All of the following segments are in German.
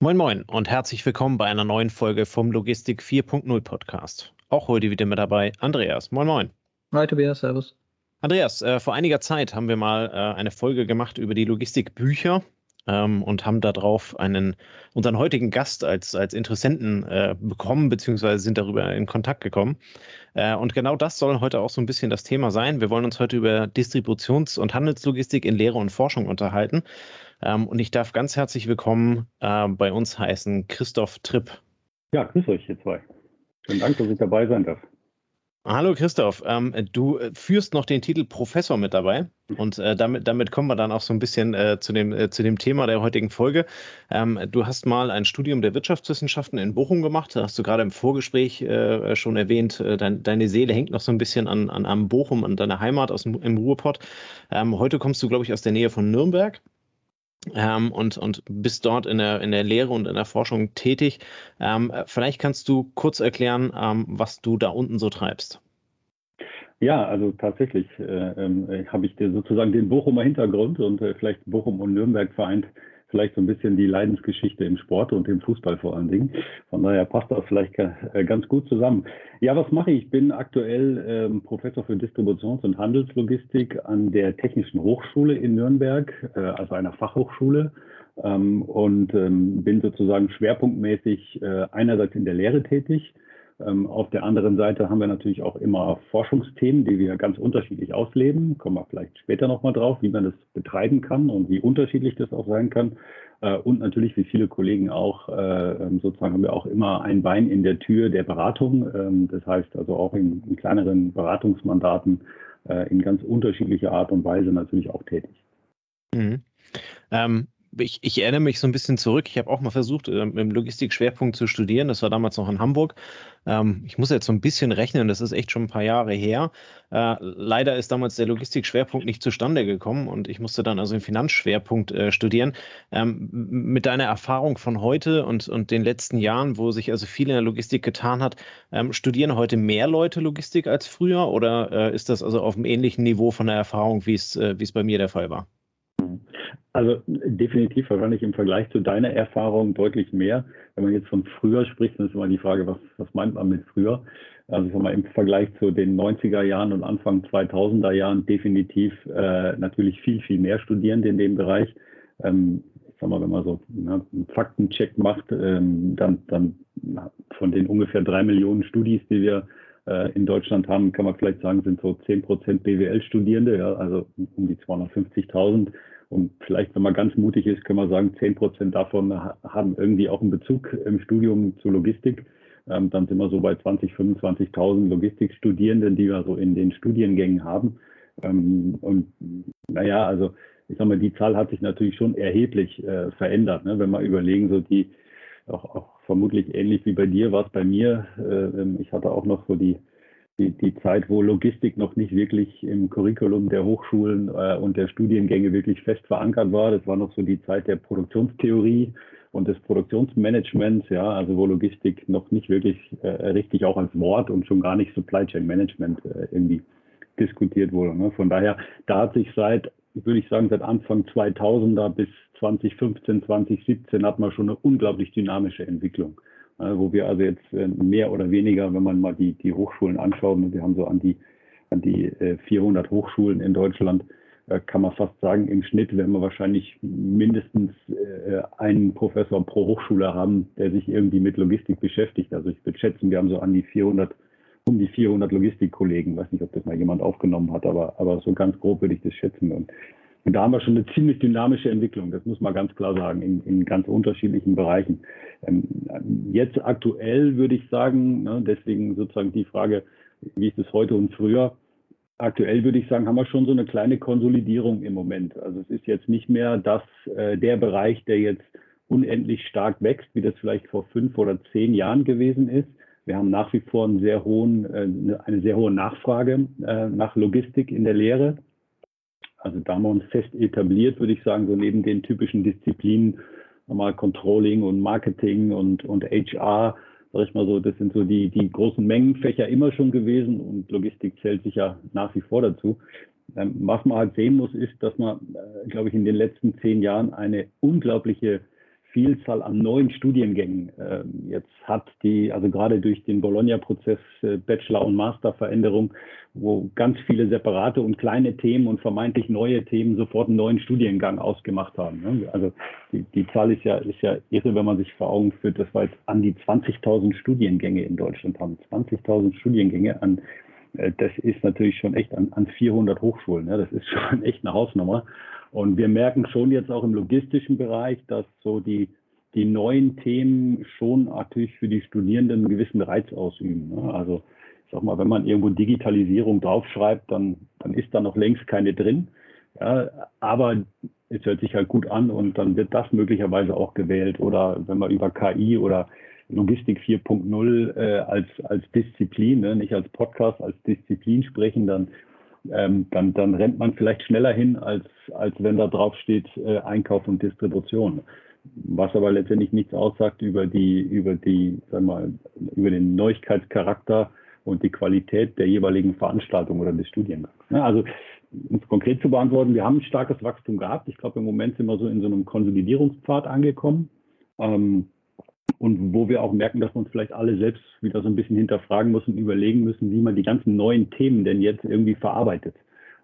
Moin Moin und herzlich willkommen bei einer neuen Folge vom Logistik 4.0 Podcast. Auch heute wieder mit dabei Andreas. Moin Moin. Hi Tobias, Servus. Andreas, äh, vor einiger Zeit haben wir mal äh, eine Folge gemacht über die Logistikbücher ähm, und haben darauf einen, unseren heutigen Gast als, als Interessenten äh, bekommen, beziehungsweise sind darüber in Kontakt gekommen. Äh, und genau das soll heute auch so ein bisschen das Thema sein. Wir wollen uns heute über Distributions- und Handelslogistik in Lehre und Forschung unterhalten. Ähm, und ich darf ganz herzlich willkommen äh, bei uns heißen Christoph Tripp. Ja, grüß euch, ihr zwei. Vielen Dank, dass ich dabei sein darf. Hallo Christoph, ähm, du äh, führst noch den Titel Professor mit dabei und äh, damit, damit kommen wir dann auch so ein bisschen äh, zu, dem, äh, zu dem Thema der heutigen Folge. Ähm, du hast mal ein Studium der Wirtschaftswissenschaften in Bochum gemacht, da hast du gerade im Vorgespräch äh, schon erwähnt, äh, dein, deine Seele hängt noch so ein bisschen an, an, an Bochum, an deiner Heimat aus dem, im Ruhrpott. Ähm, heute kommst du, glaube ich, aus der Nähe von Nürnberg ähm, und, und bist dort in der, in der Lehre und in der Forschung tätig. Ähm, vielleicht kannst du kurz erklären, ähm, was du da unten so treibst. Ja, also tatsächlich äh, äh, habe ich dir sozusagen den Bochumer Hintergrund und äh, vielleicht Bochum und Nürnberg vereint vielleicht so ein bisschen die Leidensgeschichte im Sport und im Fußball vor allen Dingen. Von daher passt das vielleicht äh, ganz gut zusammen. Ja, was mache ich? Ich bin aktuell ähm, Professor für Distributions- und Handelslogistik an der Technischen Hochschule in Nürnberg, äh, also einer Fachhochschule. Ähm, und ähm, bin sozusagen schwerpunktmäßig äh, einerseits in der Lehre tätig, auf der anderen Seite haben wir natürlich auch immer Forschungsthemen, die wir ganz unterschiedlich ausleben. Kommen wir vielleicht später nochmal drauf, wie man das betreiben kann und wie unterschiedlich das auch sein kann. Äh, und natürlich, wie viele Kollegen auch, äh, ähm, sozusagen haben wir auch immer ein Bein in der Tür der Beratung. Ähm, das heißt also auch in, in kleineren Beratungsmandaten äh, in ganz unterschiedlicher Art und Weise natürlich auch tätig. Mhm. Ähm, ich, ich, erinnere mich so ein bisschen zurück. Ich habe auch mal versucht, ähm, im Logistikschwerpunkt zu studieren. Das war damals noch in Hamburg. Ähm, ich muss jetzt so ein bisschen rechnen, das ist echt schon ein paar Jahre her. Äh, leider ist damals der Logistikschwerpunkt nicht zustande gekommen und ich musste dann also den Finanzschwerpunkt äh, studieren. Ähm, mit deiner Erfahrung von heute und, und den letzten Jahren, wo sich also viel in der Logistik getan hat, studieren heute mehr Leute Logistik als früher oder äh, ist das also auf einem ähnlichen Niveau von der Erfahrung, wie es wie es bei mir der Fall war? Also definitiv wahrscheinlich im Vergleich zu deiner Erfahrung deutlich mehr. Wenn man jetzt von früher spricht, dann ist immer die Frage, was, was meint man mit früher? Also sag mal, im Vergleich zu den 90er Jahren und Anfang 2000er Jahren definitiv äh, natürlich viel, viel mehr Studierende in dem Bereich. Ähm, ich sag mal, wenn man so ne, einen Faktencheck macht, ähm, dann, dann von den ungefähr drei Millionen Studis, die wir äh, in Deutschland haben, kann man vielleicht sagen, sind so 10 Prozent BWL-Studierende, ja, also um die 250.000. Und vielleicht, wenn man ganz mutig ist, können wir sagen, 10 Prozent davon haben irgendwie auch einen Bezug im Studium zu Logistik. Ähm, dann sind wir so bei 20, 25.000 Logistikstudierenden, die wir so in den Studiengängen haben. Ähm, und naja, also ich sag mal, die Zahl hat sich natürlich schon erheblich äh, verändert. Ne? Wenn wir überlegen, so die, auch, auch vermutlich ähnlich wie bei dir war es bei mir. Äh, ähm, ich hatte auch noch so die die, die Zeit, wo Logistik noch nicht wirklich im Curriculum der Hochschulen äh, und der Studiengänge wirklich fest verankert war. Das war noch so die Zeit der Produktionstheorie und des Produktionsmanagements, ja, also wo Logistik noch nicht wirklich äh, richtig auch als Wort und schon gar nicht Supply Chain Management äh, irgendwie diskutiert wurde. Ne? Von daher, da hat sich seit, würde ich sagen, seit Anfang 2000er bis 2015, 2017 hat man schon eine unglaublich dynamische Entwicklung. Äh, wo wir also jetzt äh, mehr oder weniger, wenn man mal die, die Hochschulen anschaut, wir haben so an die, an die 400 äh, Hochschulen in Deutschland, kann man fast sagen, im Schnitt werden wir wahrscheinlich mindestens einen Professor pro Hochschule haben, der sich irgendwie mit Logistik beschäftigt. Also ich würde schätzen, wir haben so an die 400, um die 400 Logistikkollegen. Ich weiß nicht, ob das mal jemand aufgenommen hat, aber, aber so ganz grob würde ich das schätzen. Und und da haben wir schon eine ziemlich dynamische Entwicklung, das muss man ganz klar sagen, in, in ganz unterschiedlichen Bereichen. Ähm, jetzt aktuell würde ich sagen, ne, deswegen sozusagen die Frage, wie ist es heute und früher? Aktuell würde ich sagen, haben wir schon so eine kleine Konsolidierung im Moment. Also es ist jetzt nicht mehr das, äh, der Bereich, der jetzt unendlich stark wächst, wie das vielleicht vor fünf oder zehn Jahren gewesen ist. Wir haben nach wie vor einen sehr hohen, äh, eine sehr hohe Nachfrage äh, nach Logistik in der Lehre. Also da haben wir uns fest etabliert, würde ich sagen, so neben den typischen Disziplinen, nochmal Controlling und Marketing und, und HR, sag ich mal so, das sind so die, die großen Mengenfächer immer schon gewesen und Logistik zählt sich ja nach wie vor dazu. Ähm, was man halt sehen muss, ist, dass man, äh, glaube ich, in den letzten zehn Jahren eine unglaubliche Vielzahl an neuen Studiengängen äh, jetzt hat, die also gerade durch den Bologna-Prozess äh, Bachelor- und Masterveränderung, wo ganz viele separate und kleine Themen und vermeintlich neue Themen sofort einen neuen Studiengang ausgemacht haben. Ne? Also die, die Zahl ist ja, ist ja irre, wenn man sich vor Augen führt, dass wir jetzt an die 20.000 Studiengänge in Deutschland haben. 20.000 Studiengänge an äh, das ist natürlich schon echt an, an 400 Hochschulen. Ne? Das ist schon echt eine Hausnummer. Und wir merken schon jetzt auch im logistischen Bereich, dass so die, die neuen Themen schon natürlich für die Studierenden einen gewissen Reiz ausüben. Ne? Also ich sag mal, wenn man irgendwo Digitalisierung draufschreibt, dann, dann ist da noch längst keine drin. Ja, aber es hört sich halt gut an und dann wird das möglicherweise auch gewählt. Oder wenn man über KI oder Logistik 4.0 äh, als, als Disziplin, ne, nicht als Podcast, als Disziplin sprechen, dann ähm, dann, dann rennt man vielleicht schneller hin, als, als wenn da drauf steht äh, Einkauf und Distribution. Was aber letztendlich nichts aussagt über die, über die, wir mal, über den Neuigkeitscharakter und die Qualität der jeweiligen Veranstaltung oder des Studiengangs. Ja, also um es konkret zu beantworten, wir haben ein starkes Wachstum gehabt. Ich glaube, im Moment sind wir so in so einem Konsolidierungspfad angekommen. Ähm, und wo wir auch merken, dass wir uns vielleicht alle selbst wieder so ein bisschen hinterfragen müssen, überlegen müssen, wie man die ganzen neuen Themen denn jetzt irgendwie verarbeitet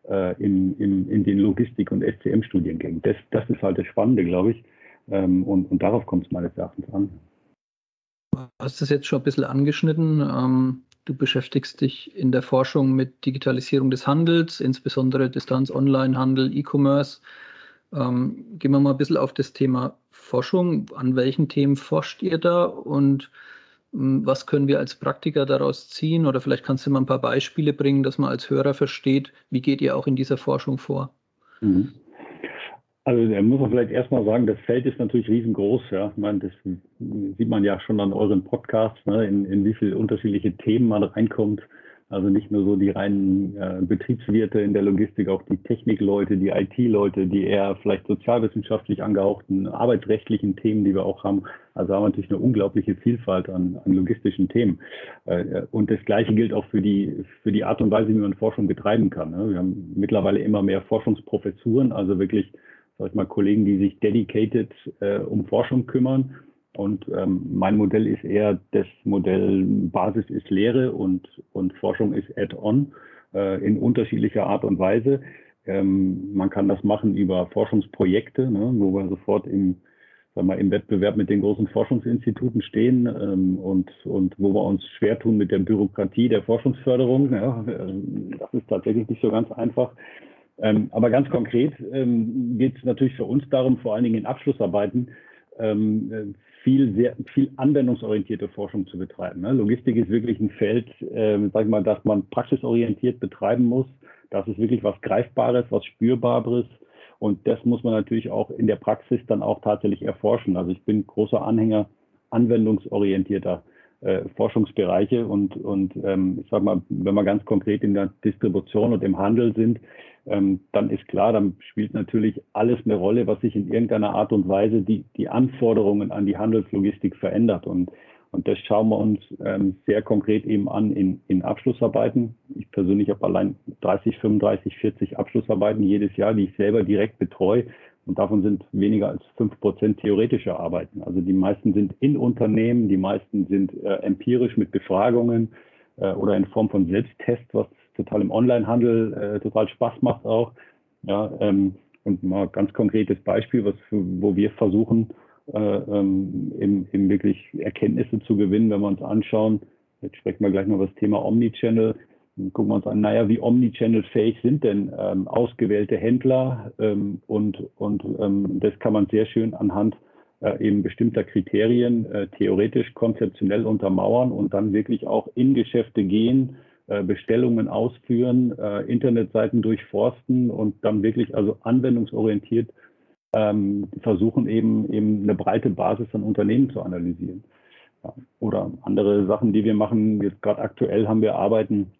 äh, in, in, in den Logistik- und SCM-Studiengängen. Das, das ist halt das Spannende, glaube ich. Ähm, und, und darauf kommt es meines Erachtens an. Du hast das jetzt schon ein bisschen angeschnitten. Ähm, du beschäftigst dich in der Forschung mit Digitalisierung des Handels, insbesondere Distanz-Online-Handel, E-Commerce. Ähm, gehen wir mal ein bisschen auf das Thema Forschung. An welchen Themen forscht ihr da und hm, was können wir als Praktiker daraus ziehen? Oder vielleicht kannst du mal ein paar Beispiele bringen, dass man als Hörer versteht, wie geht ihr auch in dieser Forschung vor? Mhm. Also da muss man vielleicht erstmal sagen, das Feld ist natürlich riesengroß. Ja. Ich meine, das sieht man ja schon an euren Podcasts, ne, in, in wie viele unterschiedliche Themen man reinkommt. Also nicht nur so die reinen äh, Betriebswirte in der Logistik, auch die Technikleute, die IT-Leute, die eher vielleicht sozialwissenschaftlich angehauchten, arbeitsrechtlichen Themen, die wir auch haben. Also haben wir natürlich eine unglaubliche Vielfalt an, an logistischen Themen. Äh, und das Gleiche gilt auch für die, für die Art und Weise, wie man Forschung betreiben kann. Ne? Wir haben mittlerweile immer mehr Forschungsprofessuren, also wirklich, sag ich mal, Kollegen, die sich dedicated äh, um Forschung kümmern und ähm, mein Modell ist eher das Modell Basis ist Lehre und, und Forschung ist Add-on äh, in unterschiedlicher Art und Weise. Ähm, man kann das machen über Forschungsprojekte, ne, wo wir sofort im, sagen wir, im Wettbewerb mit den großen Forschungsinstituten stehen ähm, und, und wo wir uns schwer tun mit der Bürokratie der Forschungsförderung. Ja, äh, das ist tatsächlich nicht so ganz einfach. Ähm, aber ganz konkret ähm, geht es natürlich für uns darum, vor allen Dingen in Abschlussarbeiten, ähm, viel, sehr, viel anwendungsorientierte Forschung zu betreiben. Ne? Logistik ist wirklich ein Feld, äh, sag ich mal, das man praxisorientiert betreiben muss. Das ist wirklich was Greifbares, was Spürbares. Und das muss man natürlich auch in der Praxis dann auch tatsächlich erforschen. Also ich bin großer Anhänger anwendungsorientierter äh, Forschungsbereiche und, und ähm, ich sage mal, wenn wir ganz konkret in der Distribution und im Handel sind, ähm, dann ist klar, dann spielt natürlich alles eine Rolle, was sich in irgendeiner Art und Weise die, die Anforderungen an die Handelslogistik verändert. Und, und das schauen wir uns ähm, sehr konkret eben an in, in Abschlussarbeiten. Ich persönlich habe allein 30, 35, 40 Abschlussarbeiten jedes Jahr, die ich selber direkt betreue. Und davon sind weniger als fünf Prozent theoretische Arbeiten. Also die meisten sind in Unternehmen, die meisten sind äh, empirisch mit Befragungen äh, oder in Form von Selbsttest, was total im Onlinehandel äh, total Spaß macht auch. Ja, ähm, und mal ganz konkretes Beispiel, was, wo wir versuchen, äh, ähm, eben, eben wirklich Erkenntnisse zu gewinnen, wenn wir uns anschauen. Jetzt sprechen wir gleich noch über das Thema Omnichannel. Dann gucken wir uns an, naja, wie Omnichannel-fähig sind denn ähm, ausgewählte Händler? Ähm, und und ähm, das kann man sehr schön anhand äh, eben bestimmter Kriterien äh, theoretisch, konzeptionell untermauern und dann wirklich auch in Geschäfte gehen, Bestellungen ausführen, äh, Internetseiten durchforsten und dann wirklich also anwendungsorientiert ähm, versuchen eben eben eine breite Basis an Unternehmen zu analysieren. Oder andere Sachen, die wir machen, jetzt gerade aktuell haben wir Arbeiten,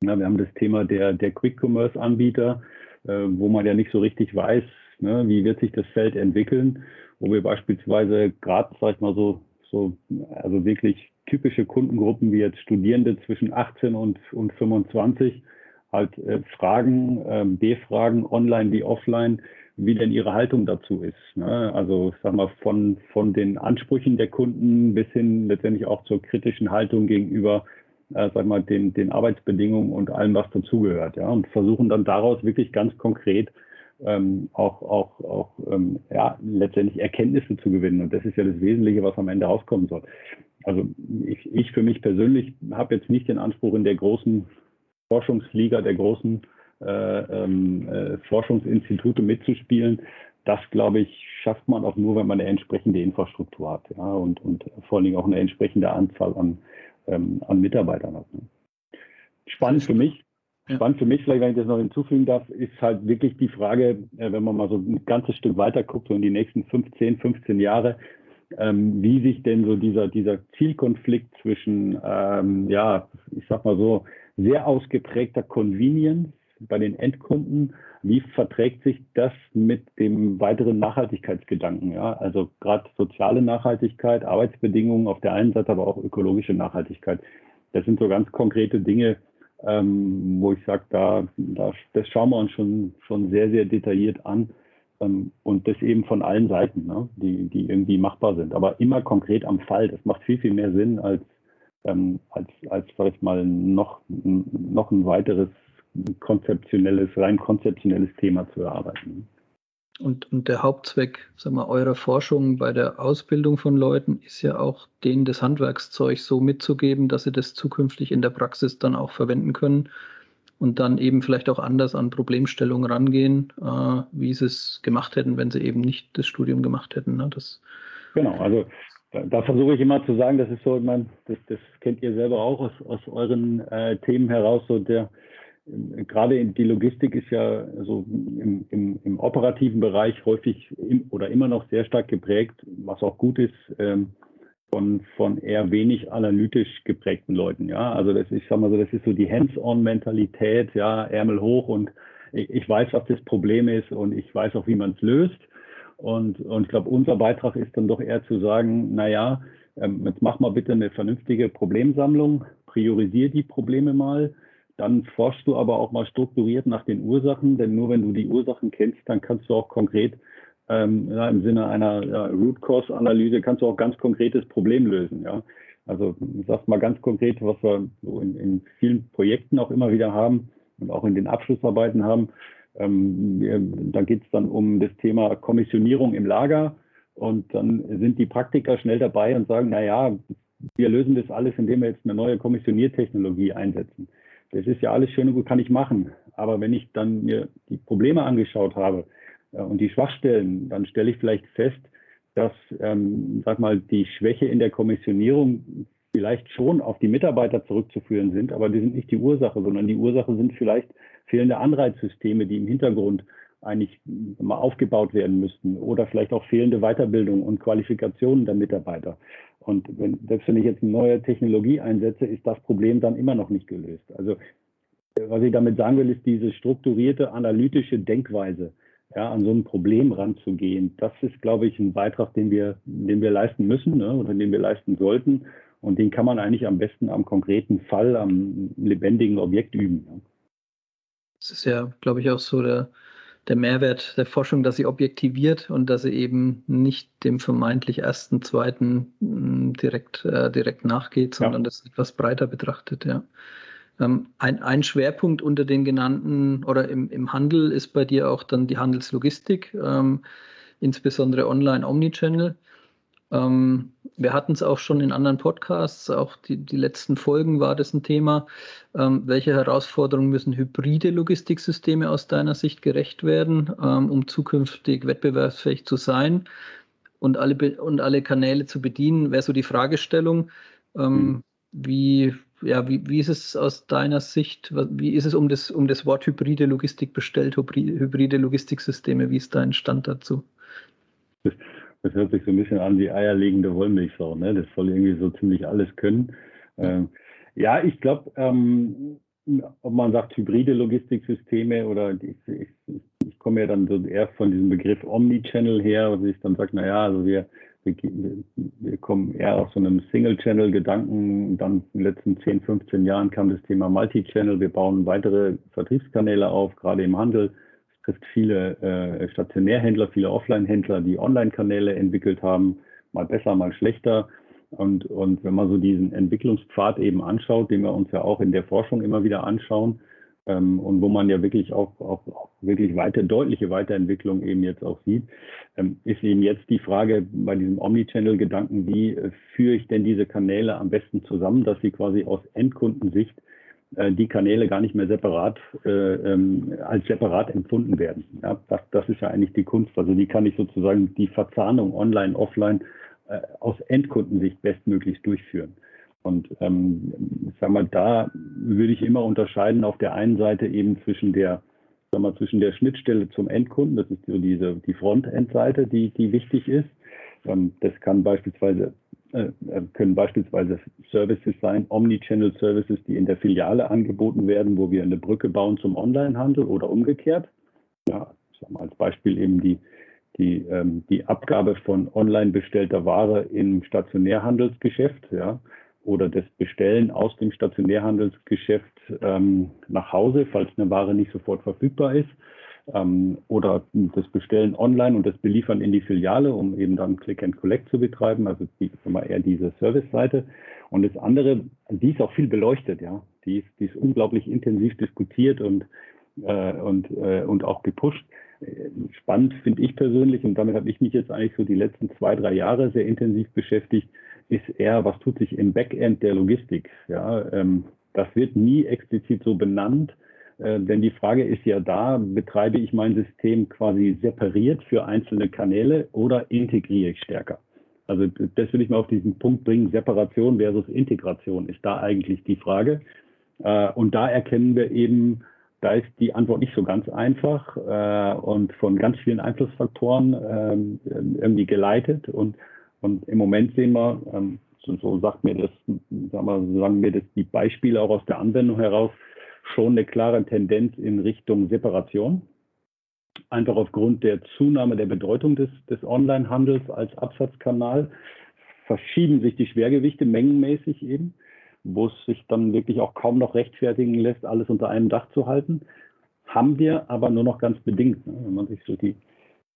wir haben das Thema der, der Quick-Commerce-Anbieter, äh, wo man ja nicht so richtig weiß, ne, wie wird sich das Feld entwickeln, wo wir beispielsweise gerade, sag ich mal so, so, also wirklich typische Kundengruppen wie jetzt Studierende zwischen 18 und, und 25 halt äh, Fragen, äh, B-Fragen, online wie offline, wie denn ihre Haltung dazu ist. Ne? Also sag mal, von, von den Ansprüchen der Kunden bis hin letztendlich auch zur kritischen Haltung gegenüber äh, sag mal, den, den Arbeitsbedingungen und allem, was dazugehört. Ja? Und versuchen dann daraus wirklich ganz konkret ähm, auch, auch, auch ähm, ja, letztendlich Erkenntnisse zu gewinnen. Und das ist ja das Wesentliche, was am Ende rauskommen soll. Also ich, ich für mich persönlich habe jetzt nicht den Anspruch, in der großen Forschungsliga, der großen äh, ähm, äh, Forschungsinstitute mitzuspielen. Das, glaube ich, schafft man auch nur, wenn man eine entsprechende Infrastruktur hat ja, und, und vor allen Dingen auch eine entsprechende Anzahl an, ähm, an Mitarbeitern hat. Ne. Spannend für mich, Spannend für mich, vielleicht, wenn ich das noch hinzufügen darf, ist halt wirklich die Frage, äh, wenn man mal so ein ganzes Stück weiter guckt, so in die nächsten 15, 15 Jahre, ähm, wie sich denn so dieser, dieser Zielkonflikt zwischen, ähm, ja, ich sag mal so, sehr ausgeprägter Convenience bei den Endkunden, wie verträgt sich das mit dem weiteren Nachhaltigkeitsgedanken? Ja? Also gerade soziale Nachhaltigkeit, Arbeitsbedingungen auf der einen Seite, aber auch ökologische Nachhaltigkeit. Das sind so ganz konkrete Dinge, ähm, wo ich sage, da, da, das schauen wir uns schon, schon sehr, sehr detailliert an. Ähm, und das eben von allen Seiten, ne, die, die irgendwie machbar sind. Aber immer konkret am Fall. Das macht viel, viel mehr Sinn, als, ähm, als, als sag mal, noch, noch ein weiteres konzeptionelles, rein konzeptionelles Thema zu erarbeiten. Und, und der Hauptzweck sagen wir, eurer Forschung bei der Ausbildung von Leuten ist ja auch, denen das Handwerkszeug so mitzugeben, dass sie das zukünftig in der Praxis dann auch verwenden können und dann eben vielleicht auch anders an Problemstellungen rangehen, äh, wie sie es gemacht hätten, wenn sie eben nicht das Studium gemacht hätten. Ne? Das genau, also da, da versuche ich immer zu sagen, das ist so, ich meine, das, das kennt ihr selber auch aus, aus euren äh, Themen heraus, so der gerade die Logistik ist ja so im, im, im operativen Bereich häufig im, oder immer noch sehr stark geprägt, was auch gut ist, ähm, von, von eher wenig analytisch geprägten Leuten. Ja, also das ist, sag mal so, das ist so die Hands-on-Mentalität, ja, Ärmel hoch und ich, ich weiß, was das Problem ist und ich weiß auch, wie man es löst. Und, und ich glaube, unser Beitrag ist dann doch eher zu sagen, naja, ähm, jetzt mach mal bitte eine vernünftige Problemsammlung, priorisiere die Probleme mal dann forschst du aber auch mal strukturiert nach den Ursachen, denn nur wenn du die Ursachen kennst, dann kannst du auch konkret ähm, ja, im Sinne einer ja, Root Cause Analyse kannst du auch ganz konkretes Problem lösen. Ja? Also sag mal ganz konkret, was wir so in, in, vielen Projekten auch immer wieder haben und auch in den Abschlussarbeiten haben. Ähm, da geht es dann um das Thema Kommissionierung im Lager und dann sind die Praktiker schnell dabei und sagen, na ja, wir lösen das alles, indem wir jetzt eine neue Kommissioniertechnologie einsetzen das ist ja alles schön und gut, kann ich machen. Aber wenn ich dann mir die Probleme angeschaut habe und die Schwachstellen, dann stelle ich vielleicht fest, dass, ähm, sag mal, die Schwäche in der Kommissionierung vielleicht schon auf die Mitarbeiter zurückzuführen sind, aber die sind nicht die Ursache, sondern die Ursache sind vielleicht fehlende Anreizsysteme, die im Hintergrund eigentlich mal aufgebaut werden müssten oder vielleicht auch fehlende Weiterbildung und Qualifikationen der Mitarbeiter. Und wenn, selbst wenn ich jetzt eine neue Technologie einsetze, ist das Problem dann immer noch nicht gelöst. Also was ich damit sagen will, ist diese strukturierte analytische Denkweise, ja, an so ein Problem ranzugehen. Das ist, glaube ich, ein Beitrag, den wir, den wir leisten müssen ne, oder den wir leisten sollten. Und den kann man eigentlich am besten am konkreten Fall, am lebendigen Objekt üben. Ne. Das ist ja, glaube ich, auch so der, der Mehrwert der Forschung, dass sie objektiviert und dass sie eben nicht dem vermeintlich ersten, zweiten direkt, äh, direkt nachgeht, sondern ja. das etwas breiter betrachtet, ja. Ähm, ein, ein Schwerpunkt unter den genannten oder im, im Handel ist bei dir auch dann die Handelslogistik, ähm, insbesondere online Omnichannel. Ähm, wir hatten es auch schon in anderen Podcasts, auch die, die letzten Folgen war das ein Thema. Ähm, welche Herausforderungen müssen hybride Logistiksysteme aus deiner Sicht gerecht werden, ähm, um zukünftig wettbewerbsfähig zu sein und alle, und alle Kanäle zu bedienen, wäre so die Fragestellung. Ähm, mhm. Wie, ja, wie, wie ist es aus deiner Sicht, wie ist es um das, um das Wort hybride Logistik bestellt, hybride Logistiksysteme, wie ist dein Stand dazu? das hört sich so ein bisschen an wie eierlegende Wollmilchsau. Ne? Das soll irgendwie so ziemlich alles können. Ähm, ja, ich glaube, ähm, ob man sagt hybride Logistiksysteme oder ich, ich, ich komme ja dann so eher von diesem Begriff Omnichannel her, wo ich dann sage, naja, also wir, wir, wir kommen eher aus so einem Single-Channel-Gedanken. Dann in den letzten 10, 15 Jahren kam das Thema Multi-Channel. Wir bauen weitere Vertriebskanäle auf, gerade im Handel. Das trifft viele äh, Stationärhändler, viele Offline-Händler, die Online-Kanäle entwickelt haben, mal besser, mal schlechter. Und, und wenn man so diesen Entwicklungspfad eben anschaut, den wir uns ja auch in der Forschung immer wieder anschauen, ähm, und wo man ja wirklich auch, auch, auch, wirklich weiter, deutliche Weiterentwicklung eben jetzt auch sieht, ähm, ist eben jetzt die Frage bei diesem Omnichannel-Gedanken, wie äh, führe ich denn diese Kanäle am besten zusammen, dass sie quasi aus Endkundensicht äh, die Kanäle gar nicht mehr separat äh, ähm, als separat empfunden werden. Ja, das, das ist ja eigentlich die Kunst. Also wie kann ich sozusagen die Verzahnung online, offline äh, aus Endkundensicht bestmöglichst durchführen. Und ähm, ich sag mal, da würde ich immer unterscheiden auf der einen Seite eben zwischen der, sag mal, zwischen der Schnittstelle zum Endkunden, das ist so diese die Frontend-Seite, die, die wichtig ist. Ähm, das kann beispielsweise äh, äh, können beispielsweise Services sein, Omnichannel Services, die in der Filiale angeboten werden, wo wir eine Brücke bauen zum Onlinehandel oder umgekehrt. Ja, ich sag mal als Beispiel eben die, die, ähm, die Abgabe von online bestellter Ware im Stationärhandelsgeschäft. Ja, oder das Bestellen aus dem Stationärhandelsgeschäft ähm, nach Hause, falls eine Ware nicht sofort verfügbar ist. Ähm, oder das Bestellen online und das Beliefern in die Filiale, um eben dann Click and Collect zu betreiben, also die, mal eher diese Service-Seite. Und das andere, die ist auch viel beleuchtet, ja. Die ist, die ist unglaublich intensiv diskutiert und, äh, und, äh, und auch gepusht. Spannend finde ich persönlich, und damit habe ich mich jetzt eigentlich so die letzten zwei, drei Jahre sehr intensiv beschäftigt, ist eher, was tut sich im Backend der Logistik. Ja, ähm, das wird nie explizit so benannt, äh, denn die Frage ist ja da, betreibe ich mein System quasi separiert für einzelne Kanäle oder integriere ich stärker? Also das will ich mal auf diesen Punkt bringen, Separation versus Integration ist da eigentlich die Frage. Äh, und da erkennen wir eben, da ist die Antwort nicht so ganz einfach äh, und von ganz vielen Einflussfaktoren ähm, irgendwie geleitet. Und und im Moment sehen wir, ähm, so, sagt mir das, sagen, wir, sagen mir das die Beispiele auch aus der Anwendung heraus, schon eine klare Tendenz in Richtung Separation. Einfach aufgrund der Zunahme der Bedeutung des, des Onlinehandels als Absatzkanal verschieben sich die Schwergewichte mengenmäßig eben, wo es sich dann wirklich auch kaum noch rechtfertigen lässt, alles unter einem Dach zu halten. Haben wir aber nur noch ganz bedingt. Ne? Wenn man sich so die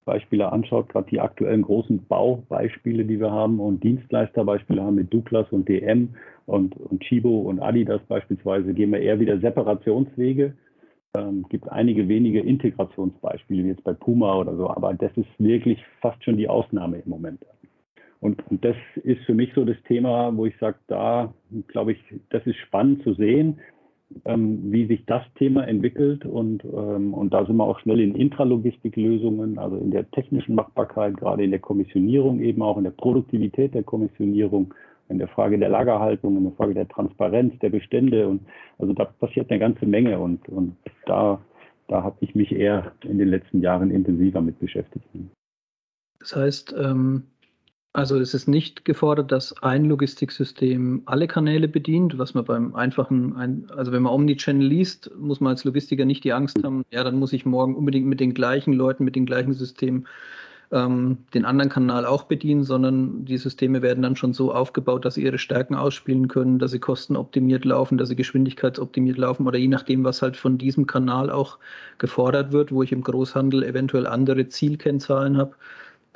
Beispiele anschaut, gerade die aktuellen großen Baubeispiele, die wir haben und Dienstleisterbeispiele haben mit Douglas und DM und, und Chibo und Adidas beispielsweise, gehen wir eher wieder Separationswege. Ähm, gibt einige wenige Integrationsbeispiele, wie jetzt bei Puma oder so, aber das ist wirklich fast schon die Ausnahme im Moment. Und, und das ist für mich so das Thema, wo ich sage, da glaube ich, das ist spannend zu sehen, wie sich das Thema entwickelt. Und, ähm, und da sind wir auch schnell in Intralogistiklösungen, also in der technischen Machbarkeit, gerade in der Kommissionierung, eben auch in der Produktivität der Kommissionierung, in der Frage der Lagerhaltung, in der Frage der Transparenz der Bestände. Und also da passiert eine ganze Menge. Und, und da, da habe ich mich eher in den letzten Jahren intensiver mit beschäftigt. Das heißt, ähm, also es ist nicht gefordert, dass ein Logistiksystem alle Kanäle bedient, was man beim einfachen, also wenn man Omnichannel liest, muss man als Logistiker nicht die Angst haben, ja, dann muss ich morgen unbedingt mit den gleichen Leuten, mit dem gleichen System ähm, den anderen Kanal auch bedienen, sondern die Systeme werden dann schon so aufgebaut, dass sie ihre Stärken ausspielen können, dass sie kostenoptimiert laufen, dass sie geschwindigkeitsoptimiert laufen oder je nachdem, was halt von diesem Kanal auch gefordert wird, wo ich im Großhandel eventuell andere Zielkennzahlen habe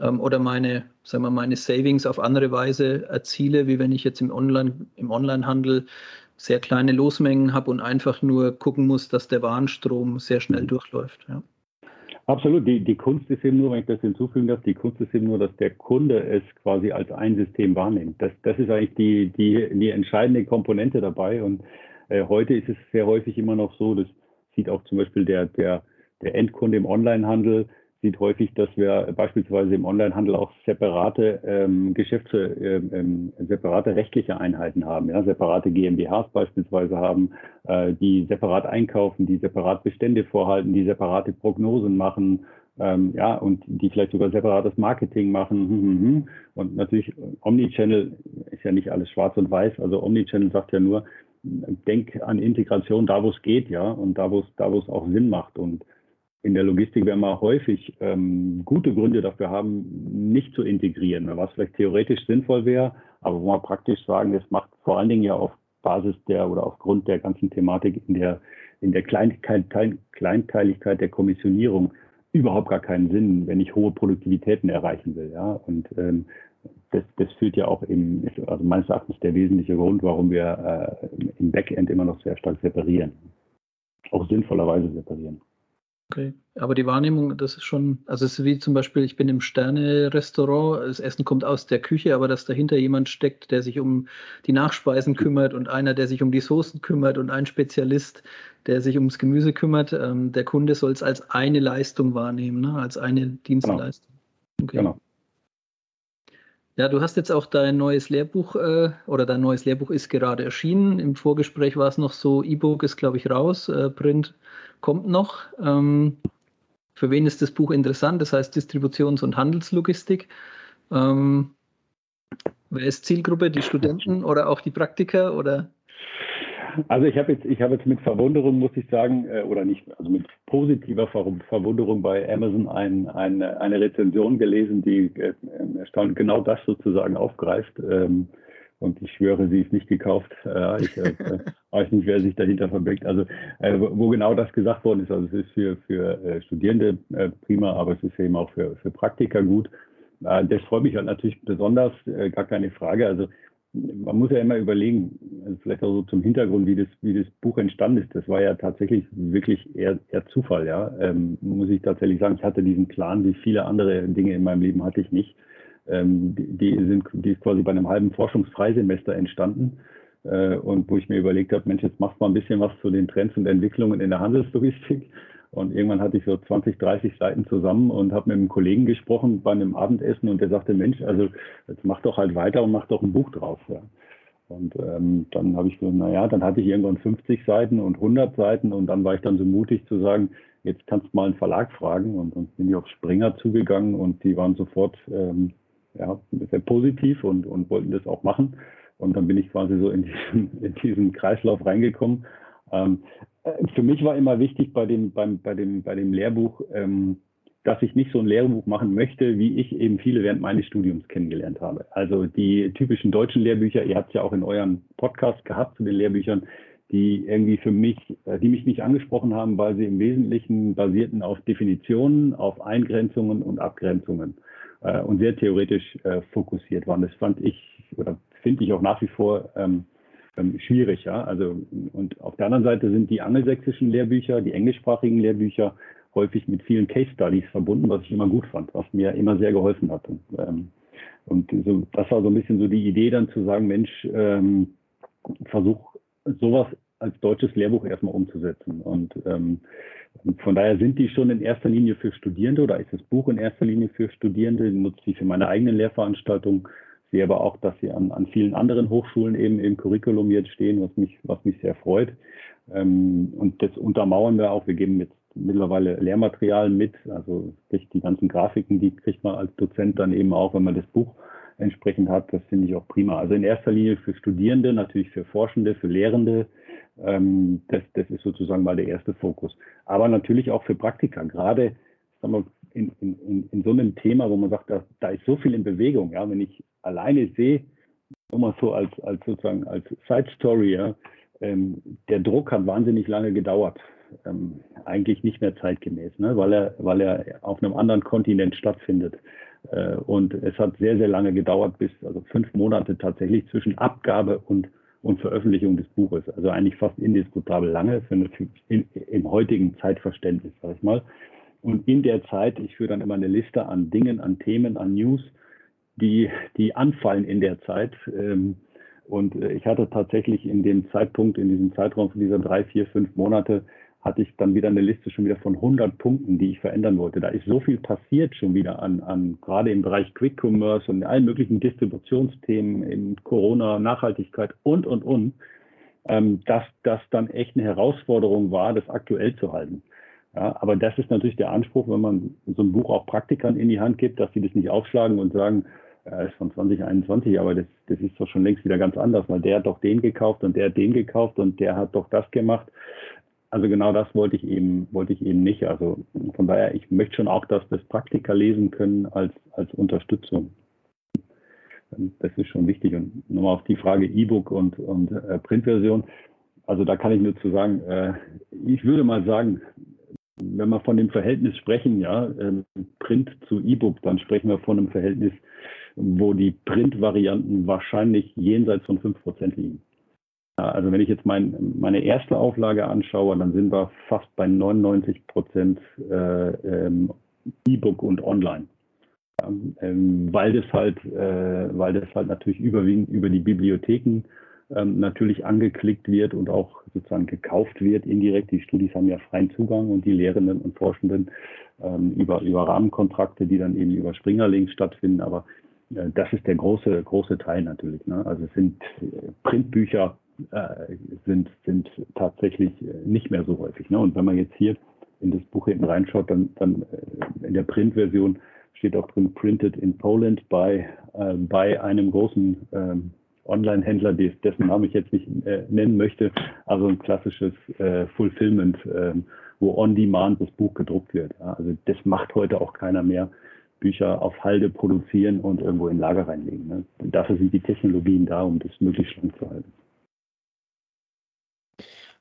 oder meine, sagen wir, meine Savings auf andere Weise erziele, wie wenn ich jetzt im Online, im Onlinehandel sehr kleine Losmengen habe und einfach nur gucken muss, dass der Warenstrom sehr schnell mhm. durchläuft. Ja. Absolut. Die, die Kunst ist eben nur, wenn ich das hinzufügen darf, die Kunst ist eben nur, dass der Kunde es quasi als ein System wahrnimmt. Das, das ist eigentlich die, die, die entscheidende Komponente dabei. Und äh, heute ist es sehr häufig immer noch so, das sieht auch zum Beispiel der, der, der Endkunde im Onlinehandel, sieht häufig, dass wir beispielsweise im Onlinehandel auch separate ähm, Geschäfte, ähm, ähm, separate rechtliche Einheiten haben, ja, separate GmbHs beispielsweise haben, äh, die separat einkaufen, die separat Bestände vorhalten, die separate Prognosen machen, ähm, ja, und die vielleicht sogar separates Marketing machen. Hm, hm, hm. Und natürlich Omnichannel ist ja nicht alles schwarz und weiß. Also Omnichannel sagt ja nur, denk an Integration da, wo es geht, ja, und da, wo es da, wo es auch Sinn macht. Und in der Logistik werden wir häufig ähm, gute Gründe dafür haben, nicht zu integrieren, was vielleicht theoretisch sinnvoll wäre, aber wo man praktisch sagen, das macht vor allen Dingen ja auf Basis der oder aufgrund der ganzen Thematik in der, in der Kleinteiligkeit der Kommissionierung überhaupt gar keinen Sinn, wenn ich hohe Produktivitäten erreichen will. Ja? Und ähm, das, das führt ja auch im, also meines Erachtens der wesentliche Grund, warum wir äh, im Backend immer noch sehr stark separieren. Auch sinnvollerweise separieren. Okay, aber die Wahrnehmung, das ist schon, also es ist wie zum Beispiel, ich bin im Sterne-Restaurant, das Essen kommt aus der Küche, aber dass dahinter jemand steckt, der sich um die Nachspeisen kümmert und einer, der sich um die Soßen kümmert und ein Spezialist, der sich ums Gemüse kümmert, ähm, der Kunde soll es als eine Leistung wahrnehmen, ne? als eine Dienstleistung. Genau. Okay. genau. Ja, du hast jetzt auch dein neues Lehrbuch äh, oder dein neues Lehrbuch ist gerade erschienen. Im Vorgespräch war es noch so, E-Book ist, glaube ich, raus, äh, Print kommt noch. Ähm, für wen ist das Buch interessant? Das heißt Distributions- und Handelslogistik. Ähm, wer ist Zielgruppe? Die Studenten oder auch die Praktiker oder? Also ich habe jetzt, ich jetzt mit Verwunderung, muss ich sagen, äh, oder nicht, also mit positiver Verwunderung bei Amazon ein, ein, eine Rezension gelesen, die äh, genau das sozusagen aufgreift. Ähm, und ich schwöre, sie ist nicht gekauft. Äh, ich äh, weiß nicht, wer sich dahinter verbirgt. Also äh, wo genau das gesagt worden ist. Also es ist für, für äh, Studierende äh, prima, aber es ist eben auch für, für Praktiker gut. Äh, das freut mich halt natürlich besonders, gar keine Frage. Also man muss ja immer überlegen, also vielleicht auch so zum Hintergrund, wie das, wie das Buch entstanden ist. Das war ja tatsächlich wirklich eher, eher Zufall, ja. Ähm, muss ich tatsächlich sagen, ich hatte diesen Plan, wie viele andere Dinge in meinem Leben hatte ich nicht. Ähm, die, die, sind, die ist quasi bei einem halben Forschungsfreisemester entstanden. Äh, und wo ich mir überlegt habe, Mensch, jetzt machst mal ein bisschen was zu den Trends und Entwicklungen in der Handelslogistik. Und irgendwann hatte ich so 20, 30 Seiten zusammen und habe mit einem Kollegen gesprochen bei einem Abendessen und der sagte, Mensch, also jetzt mach doch halt weiter und mach doch ein Buch draus. Ja. Und ähm, dann habe ich so, naja, dann hatte ich irgendwann 50 Seiten und 100 Seiten und dann war ich dann so mutig zu sagen, jetzt kannst du mal einen Verlag fragen und dann bin ich auf Springer zugegangen und die waren sofort ähm, ja, sehr positiv und, und wollten das auch machen. Und dann bin ich quasi so in diesen, in diesen Kreislauf reingekommen. Ähm, äh, für mich war immer wichtig bei dem, beim, bei dem, bei dem Lehrbuch, ähm, dass ich nicht so ein Lehrbuch machen möchte, wie ich eben viele während meines Studiums kennengelernt habe. Also die typischen deutschen Lehrbücher, ihr habt es ja auch in euren Podcast gehabt zu den Lehrbüchern, die irgendwie für mich, äh, die mich nicht angesprochen haben, weil sie im Wesentlichen basierten auf Definitionen, auf Eingrenzungen und Abgrenzungen äh, und sehr theoretisch äh, fokussiert waren. Das fand ich oder finde ich auch nach wie vor ähm, ähm, schwierig. Ja? Also, und auf der anderen Seite sind die angelsächsischen Lehrbücher, die englischsprachigen Lehrbücher häufig mit vielen Case Studies verbunden, was ich immer gut fand, was mir immer sehr geholfen hat. Und, ähm, und so, das war so ein bisschen so die Idee dann zu sagen, Mensch, ähm, versuch sowas als deutsches Lehrbuch erstmal umzusetzen. Und ähm, von daher sind die schon in erster Linie für Studierende oder ist das Buch in erster Linie für Studierende, nutze ich für meine eigenen Lehrveranstaltungen, sehe aber auch, dass sie an, an vielen anderen Hochschulen eben im Curriculum jetzt stehen, was mich, was mich sehr freut. Ähm, und das untermauern wir auch. Wir geben jetzt mittlerweile Lehrmaterial mit, also die ganzen Grafiken, die kriegt man als Dozent dann eben auch, wenn man das Buch entsprechend hat. Das finde ich auch prima. Also in erster Linie für Studierende, natürlich für Forschende, für Lehrende, ähm, das, das ist sozusagen mal der erste Fokus. Aber natürlich auch für Praktika, gerade sagen wir, in, in, in so einem Thema, wo man sagt, da, da ist so viel in Bewegung. Ja, wenn ich alleine sehe, nur mal so als, als sozusagen als Side Story, ja, ähm, der Druck hat wahnsinnig lange gedauert. Ähm, eigentlich nicht mehr zeitgemäß, ne? weil, er, weil er auf einem anderen Kontinent stattfindet. Äh, und es hat sehr, sehr lange gedauert, bis also fünf Monate tatsächlich zwischen Abgabe und und Veröffentlichung des Buches. Also eigentlich fast indiskutabel lange für eine, in, im heutigen Zeitverständnis, sag ich mal. Und in der Zeit, ich führe dann immer eine Liste an Dingen, an Themen, an News, die, die anfallen in der Zeit. Ähm, und äh, ich hatte tatsächlich in dem Zeitpunkt, in diesem Zeitraum von dieser drei, vier, fünf Monate, hatte ich dann wieder eine Liste schon wieder von 100 Punkten, die ich verändern wollte. Da ist so viel passiert schon wieder an, an gerade im Bereich Quick Commerce und allen möglichen Distributionsthemen, in Corona, Nachhaltigkeit und, und, und, ähm, dass das dann echt eine Herausforderung war, das aktuell zu halten. Ja, aber das ist natürlich der Anspruch, wenn man so ein Buch auch Praktikern in die Hand gibt, dass sie das nicht aufschlagen und sagen, ja, ist von 2021, aber das, das ist doch schon längst wieder ganz anders, weil der hat doch den gekauft und der hat den gekauft und der hat doch das gemacht. Also genau das wollte ich eben, wollte ich eben nicht. Also von daher, ich möchte schon auch, dass das Praktiker lesen können als, als Unterstützung. Das ist schon wichtig. Und nochmal auf die Frage E-Book und, und äh, Printversion. also da kann ich nur zu sagen, äh, ich würde mal sagen, wenn wir von dem Verhältnis sprechen, ja, ähm, Print zu E-Book, dann sprechen wir von einem Verhältnis, wo die Print-Varianten wahrscheinlich jenseits von 5% liegen. Also wenn ich jetzt mein, meine erste Auflage anschaue, dann sind wir fast bei 99 Prozent äh, ähm, E-Book und Online. Ähm, weil das halt, äh, weil das halt natürlich überwiegend über die Bibliotheken ähm, natürlich angeklickt wird und auch sozusagen gekauft wird indirekt. Die Studis haben ja freien Zugang und die Lehrenden und Forschenden ähm, über, über Rahmenkontrakte, die dann eben über Springerlinks stattfinden. Aber äh, das ist der große, große Teil natürlich. Ne? Also es sind äh, Printbücher äh, sind, sind tatsächlich äh, nicht mehr so häufig. Ne? Und wenn man jetzt hier in das Buch hinten reinschaut, dann, dann äh, in der Printversion steht auch drin Printed in Poland bei, äh, bei einem großen ähm, Online-Händler, dessen Namen ich jetzt nicht äh, nennen möchte, also ein klassisches äh, Fulfillment, äh, wo on-demand das Buch gedruckt wird. Ja, also das macht heute auch keiner mehr. Bücher auf Halde produzieren und irgendwo in Lager reinlegen. Ne? Dafür sind die Technologien da, um das möglichst schlank zu halten.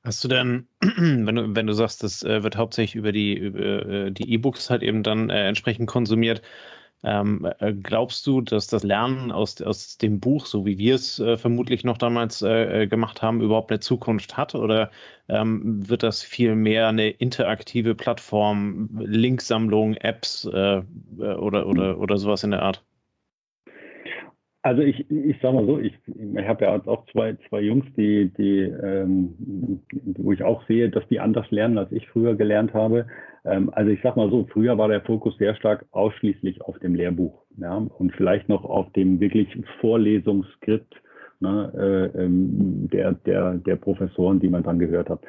Hast du denn, wenn du, wenn du sagst, das äh, wird hauptsächlich über die, über, äh, die E-Books halt eben dann äh, entsprechend konsumiert, ähm, äh, glaubst du, dass das Lernen aus, aus dem Buch, so wie wir es äh, vermutlich noch damals äh, gemacht haben, überhaupt eine Zukunft hat? Oder ähm, wird das vielmehr eine interaktive Plattform, Linksammlung, Apps äh, äh, oder, oder, oder sowas in der Art? Also ich, ich sag mal so, ich, ich habe ja auch zwei, zwei Jungs, die, die, ähm, wo ich auch sehe, dass die anders lernen, als ich früher gelernt habe. Ähm, also ich sag mal so, früher war der Fokus sehr stark ausschließlich auf dem Lehrbuch ja, und vielleicht noch auf dem wirklich Vorlesungsskript ne, äh, ähm, der, der, der Professoren, die man dann gehört hat.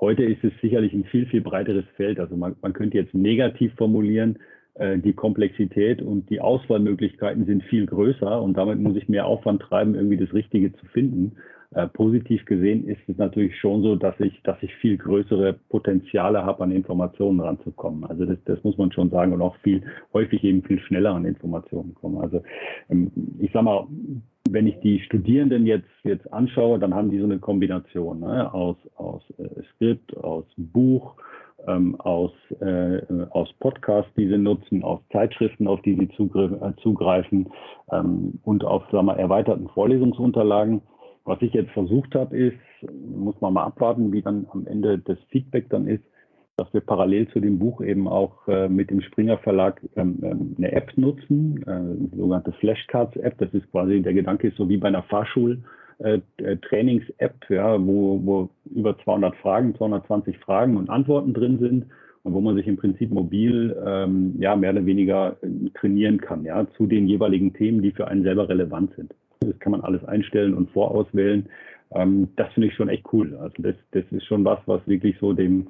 Heute ist es sicherlich ein viel, viel breiteres Feld. Also man, man könnte jetzt negativ formulieren, die Komplexität und die Auswahlmöglichkeiten sind viel größer und damit muss ich mehr Aufwand treiben, irgendwie das Richtige zu finden. Äh, positiv gesehen ist es natürlich schon so, dass ich, dass ich viel größere Potenziale habe, an Informationen ranzukommen. Also das, das muss man schon sagen und auch viel häufig eben viel schneller an Informationen kommen. Also ähm, ich sag mal, wenn ich die Studierenden jetzt, jetzt anschaue, dann haben die so eine Kombination ne, aus, aus äh, Skript, aus Buch, ähm, aus, äh, aus Podcasts, die sie nutzen, aus Zeitschriften, auf die sie zugriff, äh, zugreifen ähm, und auf sagen wir, erweiterten Vorlesungsunterlagen. Was ich jetzt versucht habe, ist, muss man mal abwarten, wie dann am Ende das Feedback dann ist, dass wir parallel zu dem Buch eben auch äh, mit dem Springer Verlag ähm, ähm eine App nutzen, äh, sogenannte Flashcards App. Das ist quasi, der Gedanke ist so wie bei einer Fahrschul- äh, äh, Trainings-App, ja, wo, wo über 200 Fragen, 220 Fragen und Antworten drin sind und wo man sich im Prinzip mobil ähm, ja, mehr oder weniger äh, trainieren kann, ja, zu den jeweiligen Themen, die für einen selber relevant sind. Das kann man alles einstellen und vorauswählen. Ähm, das finde ich schon echt cool. Also das, das ist schon was, was wirklich so dem,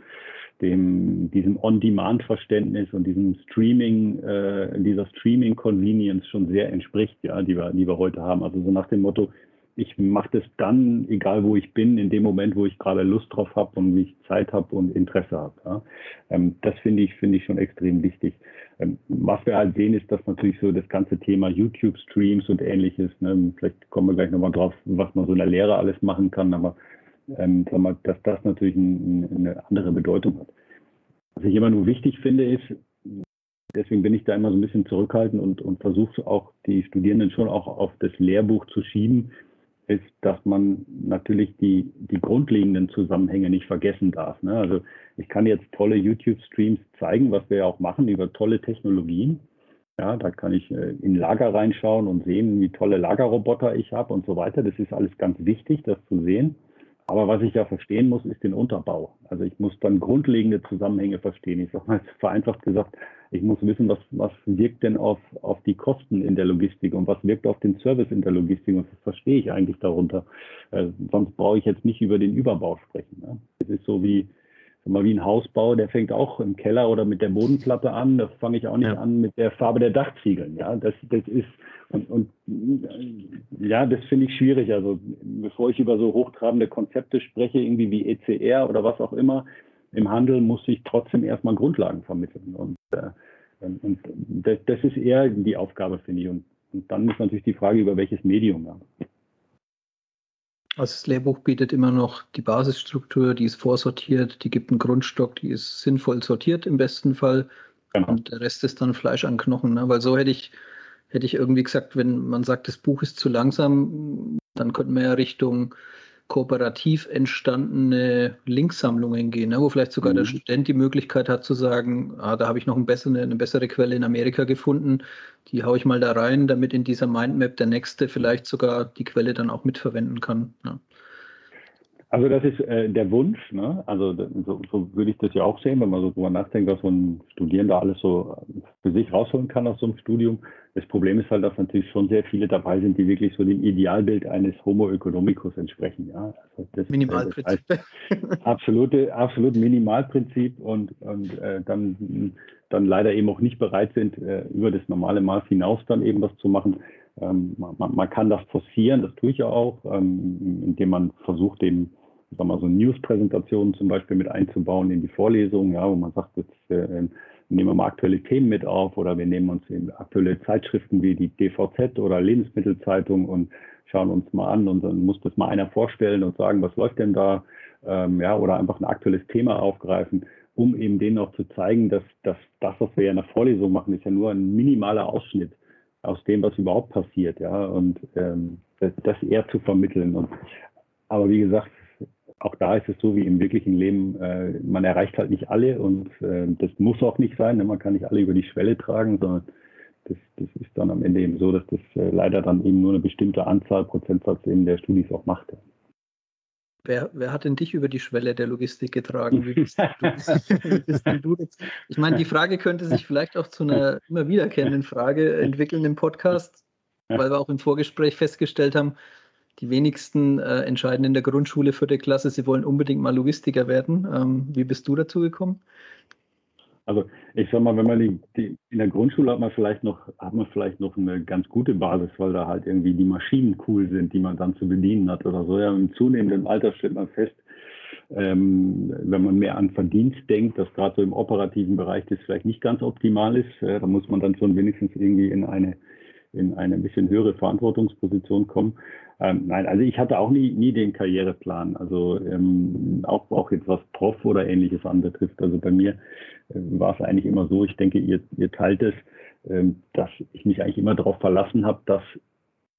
dem, diesem On-Demand-Verständnis und diesem Streaming, äh, dieser Streaming-Convenience schon sehr entspricht, ja, die wir, die wir heute haben. Also so nach dem Motto, ich mache das dann, egal wo ich bin, in dem Moment, wo ich gerade Lust drauf habe und wie ich Zeit habe und Interesse habe. Ja. Ähm, das finde ich, finde ich schon extrem wichtig. Ähm, was wir halt sehen, ist, dass natürlich so das ganze Thema YouTube-Streams und ähnliches, ne, vielleicht kommen wir gleich nochmal drauf, was man so in der Lehre alles machen kann, aber ähm, sag mal, dass das natürlich ein, eine andere Bedeutung hat. Was ich immer nur wichtig finde, ist, deswegen bin ich da immer so ein bisschen zurückhaltend und, und versuche auch die Studierenden schon auch auf das Lehrbuch zu schieben, ist, dass man natürlich die, die grundlegenden Zusammenhänge nicht vergessen darf. Ne? Also ich kann jetzt tolle YouTube-Streams zeigen, was wir ja auch machen über tolle Technologien. Ja, da kann ich äh, in Lager reinschauen und sehen, wie tolle Lagerroboter ich habe und so weiter. Das ist alles ganz wichtig, das zu sehen. Aber was ich ja verstehen muss, ist den Unterbau. Also ich muss dann grundlegende Zusammenhänge verstehen. Ich sage mal vereinfacht gesagt, ich muss wissen, was, was wirkt denn auf, auf die Kosten in der Logistik und was wirkt auf den Service in der Logistik und was verstehe ich eigentlich darunter. Äh, sonst brauche ich jetzt nicht über den Überbau sprechen. Ne? Es ist so wie, mal wie ein Hausbau, der fängt auch im Keller oder mit der Bodenplatte an. Da fange ich auch nicht ja. an mit der Farbe der Dachziegeln. Ja, das, das ist und, und ja, das finde ich schwierig. Also bevor ich über so hochtrabende Konzepte spreche, irgendwie wie ECR oder was auch immer, im Handel muss ich trotzdem erstmal Grundlagen vermitteln. Und, äh, und das, das, ist eher die Aufgabe, finde ich. Und, und, dann ist natürlich die Frage, über welches Medium. Ja. Also das Lehrbuch bietet immer noch die Basisstruktur, die ist vorsortiert, die gibt einen Grundstock, die ist sinnvoll sortiert im besten Fall. Genau. Und der Rest ist dann Fleisch an Knochen. Ne? Weil so hätte ich, hätte ich irgendwie gesagt, wenn man sagt, das Buch ist zu langsam, dann könnten wir ja Richtung kooperativ entstandene Linksammlungen gehen, ne? wo vielleicht sogar mhm. der Student die Möglichkeit hat zu sagen, ah, da habe ich noch ein bessere, eine bessere Quelle in Amerika gefunden, die haue ich mal da rein, damit in dieser Mindmap der nächste vielleicht sogar die Quelle dann auch mitverwenden kann. Ja. Also das ist äh, der Wunsch, ne? also so, so, würde ich das ja auch sehen, wenn man so drüber nachdenkt, was so ein Studierender alles so für sich rausholen kann aus so einem Studium. Das Problem ist halt, dass natürlich schon sehr viele dabei sind, die wirklich so dem Idealbild eines Homo economicus entsprechen. Ja? Also das, Minimalprinzip. Das heißt, absolute, absolut Minimalprinzip und, und äh, dann, dann leider eben auch nicht bereit sind, äh, über das normale Maß hinaus dann eben was zu machen. Ähm, man, man, kann das forcieren, das tue ich ja auch, ähm, indem man versucht, eben sag mal, so News-Präsentationen zum Beispiel mit einzubauen in die Vorlesungen, ja, wo man sagt, jetzt äh, nehmen wir mal aktuelle Themen mit auf oder wir nehmen uns in aktuelle Zeitschriften wie die DVZ oder Lebensmittelzeitung und schauen uns mal an und dann muss das mal einer vorstellen und sagen, was läuft denn da, ähm, ja, oder einfach ein aktuelles Thema aufgreifen, um eben denen auch zu zeigen, dass, dass das, was wir ja in der Vorlesung machen, ist ja nur ein minimaler Ausschnitt aus dem, was überhaupt passiert, ja, und ähm, das, das eher zu vermitteln. Und, aber wie gesagt, auch da ist es so wie im wirklichen Leben, äh, man erreicht halt nicht alle und äh, das muss auch nicht sein. Ne? Man kann nicht alle über die Schwelle tragen, sondern das, das ist dann am Ende eben so, dass das äh, leider dann eben nur eine bestimmte Anzahl, Prozentsatz eben der Studis auch macht. Wer, wer, hat denn dich über die Schwelle der Logistik getragen? Wie bist du, bist du ich meine, die Frage könnte sich vielleicht auch zu einer immer wiederkehrenden Frage entwickeln im Podcast, weil wir auch im Vorgespräch festgestellt haben, die wenigsten äh, entscheiden in der Grundschule für die Klasse, sie wollen unbedingt mal Logistiker werden. Ähm, wie bist du dazu gekommen? Also ich sag mal, wenn man die, die, in der Grundschule hat man vielleicht noch hat man vielleicht noch eine ganz gute Basis, weil da halt irgendwie die Maschinen cool sind, die man dann zu bedienen hat oder so. Ja, im zunehmenden Alter stellt man fest, ähm, wenn man mehr an Verdienst denkt, dass gerade so im operativen Bereich das vielleicht nicht ganz optimal ist. Äh, da muss man dann schon wenigstens irgendwie in eine in eine ein bisschen höhere Verantwortungsposition kommen. Ähm, nein, also ich hatte auch nie, nie den Karriereplan. Also ähm, auch, auch jetzt was Prof oder ähnliches anbetrifft. Also bei mir äh, war es eigentlich immer so, ich denke, ihr, ihr teilt es, ähm, dass ich mich eigentlich immer darauf verlassen habe, dass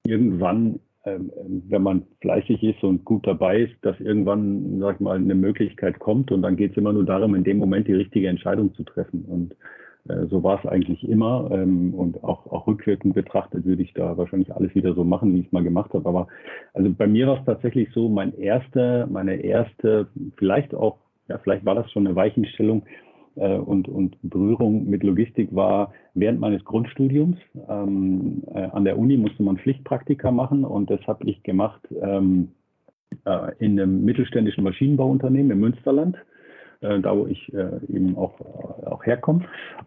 irgendwann, ähm, wenn man fleißig ist und gut dabei ist, dass irgendwann, sag ich mal, eine Möglichkeit kommt und dann geht es immer nur darum, in dem Moment die richtige Entscheidung zu treffen. Und so war es eigentlich immer. Ähm, und auch, auch rückwirkend betrachtet würde ich da wahrscheinlich alles wieder so machen, wie ich es mal gemacht habe. Aber also bei mir war es tatsächlich so, mein erster, meine erste, vielleicht auch, ja, vielleicht war das schon eine Weichenstellung äh, und, und Berührung mit Logistik war während meines Grundstudiums. Ähm, äh, an der Uni musste man Pflichtpraktika machen und das habe ich gemacht ähm, äh, in einem mittelständischen Maschinenbauunternehmen im Münsterland äh, da wo ich äh, eben auch, auch herkomme.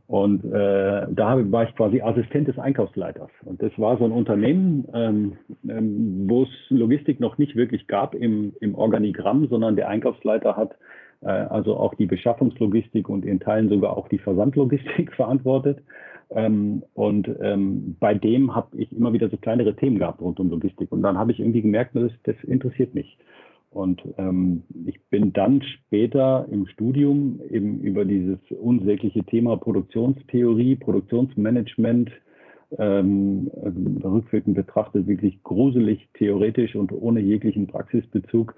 Und äh, da war ich quasi Assistent des Einkaufsleiters. Und das war so ein Unternehmen, ähm, ähm, wo es Logistik noch nicht wirklich gab im, im Organigramm, sondern der Einkaufsleiter hat äh, also auch die Beschaffungslogistik und in Teilen sogar auch die Versandlogistik verantwortet. Ähm, und ähm, bei dem habe ich immer wieder so kleinere Themen gehabt rund um Logistik. Und dann habe ich irgendwie gemerkt, das, das interessiert mich. Und ähm, ich bin dann später im Studium eben über dieses unsägliche Thema Produktionstheorie, Produktionsmanagement, ähm, rückwirkend betrachtet wirklich gruselig theoretisch und ohne jeglichen Praxisbezug,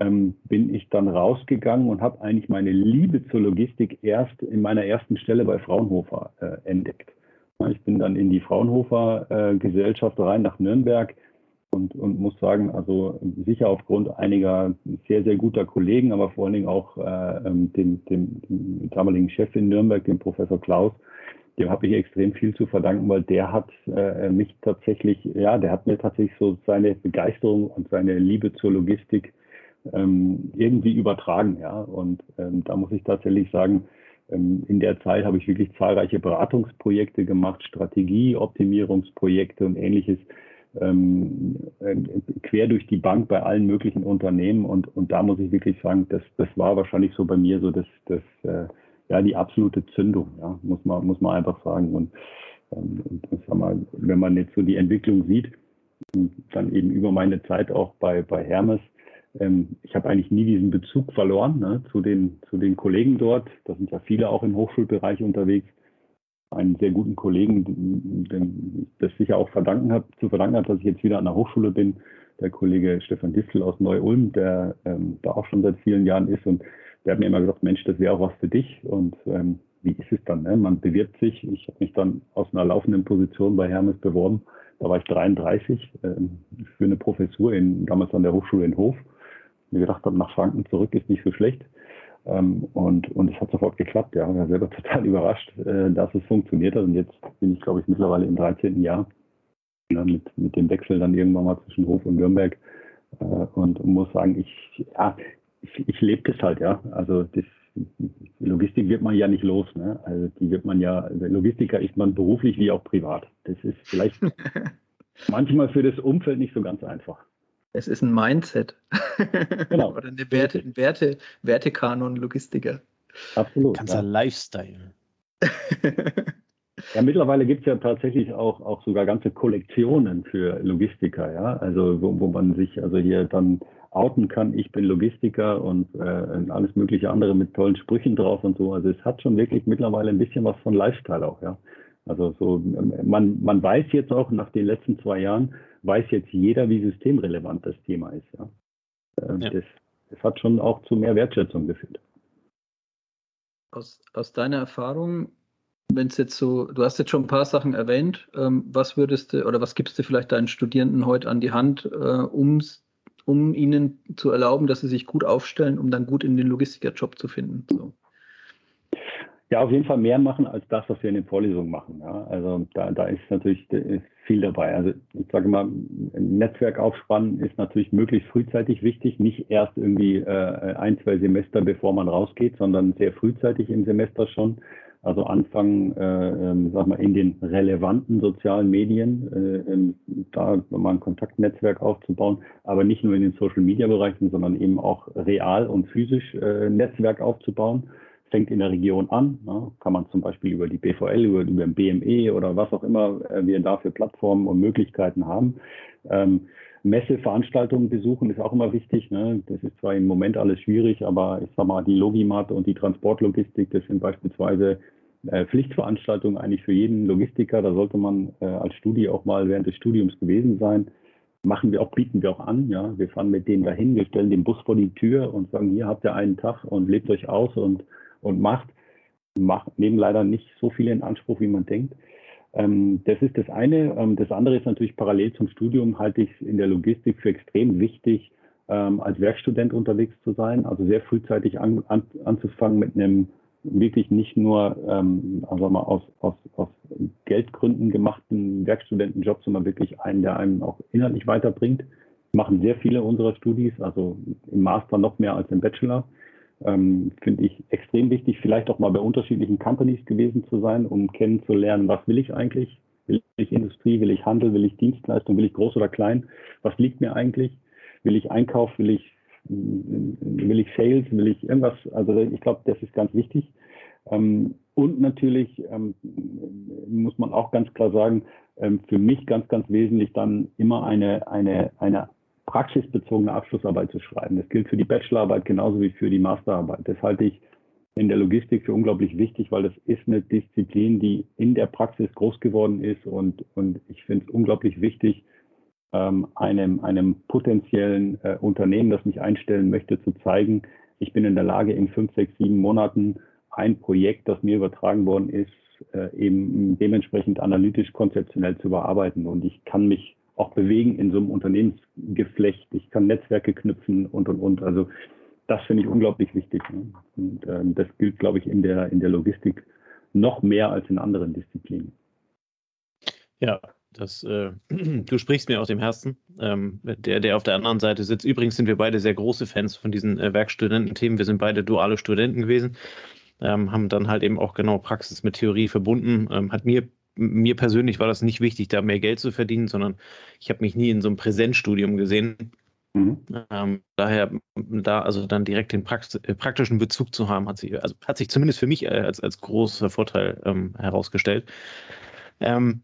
ähm, bin ich dann rausgegangen und habe eigentlich meine Liebe zur Logistik erst in meiner ersten Stelle bei Fraunhofer äh, entdeckt. Ich bin dann in die Fraunhofer äh, Gesellschaft rein nach Nürnberg und, und muss sagen, also sicher aufgrund einiger sehr, sehr guter Kollegen, aber vor allen Dingen auch äh, ähm, dem, dem, dem damaligen Chef in Nürnberg, dem Professor Klaus, dem habe ich extrem viel zu verdanken, weil der hat äh, mich tatsächlich, ja, der hat mir tatsächlich so seine Begeisterung und seine Liebe zur Logistik ähm, irgendwie übertragen, ja. Und ähm, da muss ich tatsächlich sagen, ähm, in der Zeit habe ich wirklich zahlreiche Beratungsprojekte gemacht, Strategieoptimierungsprojekte und ähnliches quer durch die Bank bei allen möglichen Unternehmen. Und, und da muss ich wirklich sagen, das, das war wahrscheinlich so bei mir so das, das äh, ja, die absolute Zündung, ja, muss man, muss man einfach sagen. Und, ähm, und sag mal, wenn man jetzt so die Entwicklung sieht, dann eben über meine Zeit auch bei, bei Hermes, ähm, ich habe eigentlich nie diesen Bezug verloren ne, zu, den, zu den Kollegen dort. Da sind ja viele auch im Hochschulbereich unterwegs. Einen sehr guten Kollegen, dem ich das sicher auch verdanken hab, zu verdanken habe, dass ich jetzt wieder an der Hochschule bin. Der Kollege Stefan Distel aus Neu-Ulm, der ähm, da auch schon seit vielen Jahren ist. Und der hat mir immer gesagt, Mensch, das wäre auch was für dich. Und ähm, wie ist es dann? Ne? Man bewirbt sich. Ich habe mich dann aus einer laufenden Position bei Hermes beworben. Da war ich 33 äh, für eine Professur in, damals an der Hochschule in Hof. Mir gedacht habe, nach Franken zurück ist nicht so schlecht. Ähm, und, und es hat sofort geklappt. Ja, ich war selber total überrascht, äh, dass es funktioniert hat. Und jetzt bin ich, glaube ich, mittlerweile im 13. Jahr ja, mit, mit dem Wechsel dann irgendwann mal zwischen Hof und Nürnberg. Äh, und muss sagen, ich, ja, ich, ich lebe das halt, ja. Also das, Logistik wird man ja nicht los. Ne? Also die wird man ja, also Logistiker ist man beruflich wie auch privat. Das ist vielleicht manchmal für das Umfeld nicht so ganz einfach. Es ist ein Mindset. Genau. Oder eine Werte, ein Werte, Wertekanon Logistiker. Absolut. Ganzer ja. Lifestyle. ja, mittlerweile gibt es ja tatsächlich auch, auch sogar ganze Kollektionen für Logistiker, ja. Also wo, wo man sich also hier dann outen kann, ich bin Logistiker und äh, alles mögliche andere mit tollen Sprüchen drauf und so. Also es hat schon wirklich mittlerweile ein bisschen was von Lifestyle auch, ja. Also so, man, man weiß jetzt auch nach den letzten zwei Jahren, weiß jetzt jeder, wie systemrelevant das Thema ist, ja. Äh, ja. Das, das hat schon auch zu mehr Wertschätzung geführt. Aus, aus deiner Erfahrung, wenn es jetzt so, du hast jetzt schon ein paar Sachen erwähnt, ähm, was würdest du oder was gibst du vielleicht deinen Studierenden heute an die Hand, äh, um um ihnen zu erlauben, dass sie sich gut aufstellen, um dann gut in den Logistikerjob zu finden. So. Ja, auf jeden Fall mehr machen als das, was wir in den Vorlesungen machen. Ja. Also da, da ist natürlich viel dabei. Also ich sage mal, Netzwerk aufspannen ist natürlich möglichst frühzeitig wichtig, nicht erst irgendwie äh, ein, zwei Semester, bevor man rausgeht, sondern sehr frühzeitig im Semester schon. Also anfangen, äh, ähm, sag mal, in den relevanten sozialen Medien, äh, ähm, da mal ein Kontaktnetzwerk aufzubauen, aber nicht nur in den Social-Media-Bereichen, sondern eben auch real und physisch äh, Netzwerk aufzubauen. Fängt in der Region an, ne? kann man zum Beispiel über die BVL, über, über den BME oder was auch immer äh, wir da für Plattformen und Möglichkeiten haben. Ähm, Messeveranstaltungen besuchen ist auch immer wichtig. Ne? Das ist zwar im Moment alles schwierig, aber ich sag mal, die Logimat und die Transportlogistik, das sind beispielsweise äh, Pflichtveranstaltungen eigentlich für jeden Logistiker. Da sollte man äh, als Studie auch mal während des Studiums gewesen sein. Machen wir auch, bieten wir auch an. Ja, wir fahren mit denen dahin, wir stellen den Bus vor die Tür und sagen, hier habt ihr einen Tag und lebt euch aus und, und macht. macht. Nehmen leider nicht so viele in Anspruch, wie man denkt. Ähm, das ist das eine. Ähm, das andere ist natürlich parallel zum Studium halte ich es in der Logistik für extrem wichtig, ähm, als Werkstudent unterwegs zu sein, also sehr frühzeitig an, an, anzufangen mit einem wirklich nicht nur also mal aus, aus, aus Geldgründen gemachten Werkstudentenjob, sondern wirklich einen, der einem auch inhaltlich weiterbringt. Machen sehr viele unserer Studis, also im Master noch mehr als im Bachelor ähm, finde ich extrem wichtig, vielleicht auch mal bei unterschiedlichen Companies gewesen zu sein, um kennenzulernen, was will ich eigentlich? Will ich Industrie, will ich Handel, will ich Dienstleistung, will ich groß oder klein? Was liegt mir eigentlich? Will ich Einkauf, will ich, will ich Sales, will ich irgendwas? Also ich glaube, das ist ganz wichtig. Ähm, und natürlich ähm, muss man auch ganz klar sagen, ähm, für mich ganz, ganz wesentlich dann immer eine, eine, eine praxisbezogene Abschlussarbeit zu schreiben. Das gilt für die Bachelorarbeit genauso wie für die Masterarbeit. Das halte ich in der Logistik für unglaublich wichtig, weil das ist eine Disziplin, die in der Praxis groß geworden ist und, und ich finde es unglaublich wichtig, ähm, einem, einem potenziellen äh, Unternehmen, das mich einstellen möchte, zu zeigen, ich bin in der Lage, in fünf, sechs, sieben Monaten ein Projekt, das mir übertragen worden ist, äh, eben dementsprechend analytisch, konzeptionell zu bearbeiten. Und ich kann mich auch bewegen in so einem Unternehmensgeflecht. Ich kann Netzwerke knüpfen und, und, und. Also das finde ich unglaublich wichtig. Ne? Und ähm, das gilt, glaube ich, in der, in der Logistik noch mehr als in anderen Disziplinen. Ja, das, äh, du sprichst mir aus dem Herzen. Ähm, der, der auf der anderen Seite sitzt. Übrigens sind wir beide sehr große Fans von diesen äh, Werkstudententhemen. Wir sind beide duale Studenten gewesen. Ähm, haben dann halt eben auch genau Praxis mit Theorie verbunden. Ähm, hat mir mir persönlich war das nicht wichtig, da mehr Geld zu verdienen, sondern ich habe mich nie in so einem Präsenzstudium gesehen. Mhm. Ähm, daher, da also dann direkt den Prax äh, praktischen Bezug zu haben, hat sich, also hat sich zumindest für mich äh, als, als großer Vorteil ähm, herausgestellt. Ähm,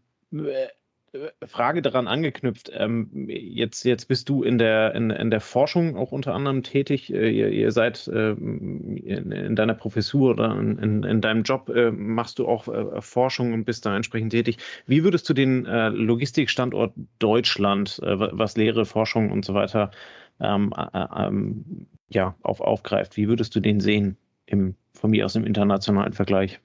Frage daran angeknüpft. Ähm, jetzt, jetzt bist du in der, in, in der Forschung auch unter anderem tätig. Äh, ihr, ihr seid ähm, in, in, deiner Professur oder in, in deinem Job äh, machst du auch äh, Forschung und bist da entsprechend tätig. Wie würdest du den äh, Logistikstandort Deutschland, äh, was Lehre, Forschung und so weiter ähm, äh, ähm, ja, auf, aufgreift, wie würdest du den sehen im, von mir aus im internationalen Vergleich?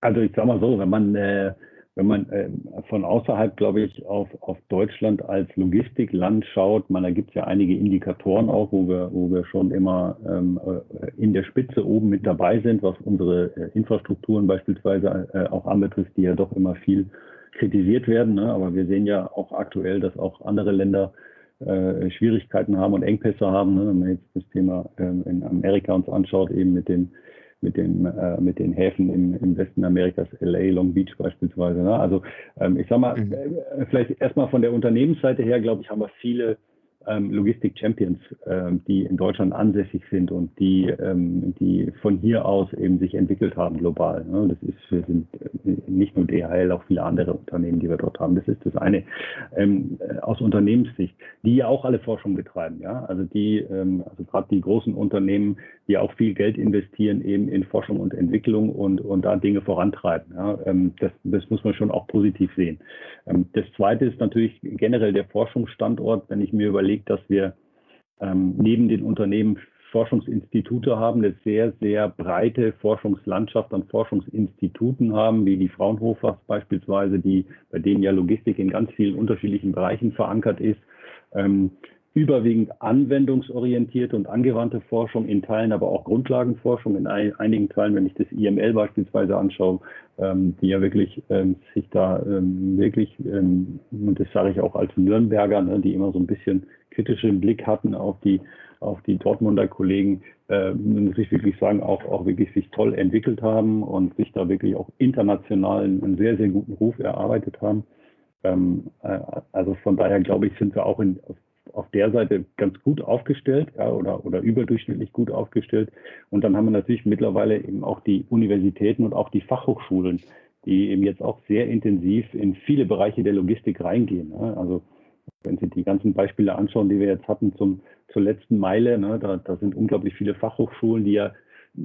Also ich sage mal so, wenn man, äh, wenn man äh, von außerhalb, glaube ich, auf, auf Deutschland als Logistikland schaut, man, da gibt es ja einige Indikatoren auch, wo wir, wo wir schon immer ähm, äh, in der Spitze oben mit dabei sind, was unsere äh, Infrastrukturen beispielsweise äh, auch anbetrifft, die ja doch immer viel kritisiert werden. Ne? Aber wir sehen ja auch aktuell, dass auch andere Länder äh, Schwierigkeiten haben und Engpässe haben. Ne? Wenn man jetzt das Thema ähm, in Amerika uns anschaut, eben mit den mit den, äh, mit den Häfen im, im Westen Amerikas, LA, Long Beach beispielsweise. Ne? Also ähm, ich sag mal, mhm. äh, vielleicht erstmal von der Unternehmensseite her, glaube ich, haben wir viele ähm, Logistik-Champions, ähm, die in Deutschland ansässig sind und die, ähm, die von hier aus eben sich entwickelt haben global. Ne? Das ist, wir sind äh, nicht nur DHL, auch viele andere Unternehmen, die wir dort haben. Das ist das eine ähm, äh, aus Unternehmenssicht, die ja auch alle Forschung betreiben. Ja? Also die, ähm, also gerade die großen Unternehmen, die auch viel Geld investieren eben in Forschung und Entwicklung und, und da Dinge vorantreiben. Ja? Ähm, das, das muss man schon auch positiv sehen. Ähm, das zweite ist natürlich generell der Forschungsstandort, wenn ich mir überlege, dass wir ähm, neben den Unternehmen Forschungsinstitute haben, eine sehr, sehr breite Forschungslandschaft an Forschungsinstituten haben, wie die Fraunhofer beispielsweise, die, bei denen ja Logistik in ganz vielen unterschiedlichen Bereichen verankert ist. Ähm, überwiegend anwendungsorientierte und angewandte Forschung, in Teilen aber auch Grundlagenforschung, in einigen Teilen, wenn ich das IML beispielsweise anschaue, ähm, die ja wirklich ähm, sich da ähm, wirklich, und das sage ich auch als Nürnberger, ne, die immer so ein bisschen kritischen Blick hatten auf die, auf die Dortmunder Kollegen, äh, muss ich wirklich sagen, auch, auch wirklich sich toll entwickelt haben und sich da wirklich auch international einen sehr, sehr guten Ruf erarbeitet haben. Äh, also von daher glaube ich, sind wir auch in, auf der Seite ganz gut aufgestellt ja, oder, oder überdurchschnittlich gut aufgestellt. Und dann haben wir natürlich mittlerweile eben auch die Universitäten und auch die Fachhochschulen, die eben jetzt auch sehr intensiv in viele Bereiche der Logistik reingehen. Ja. Also wenn Sie die ganzen Beispiele anschauen, die wir jetzt hatten zum, zur letzten Meile, ne, da, da sind unglaublich viele Fachhochschulen, die ja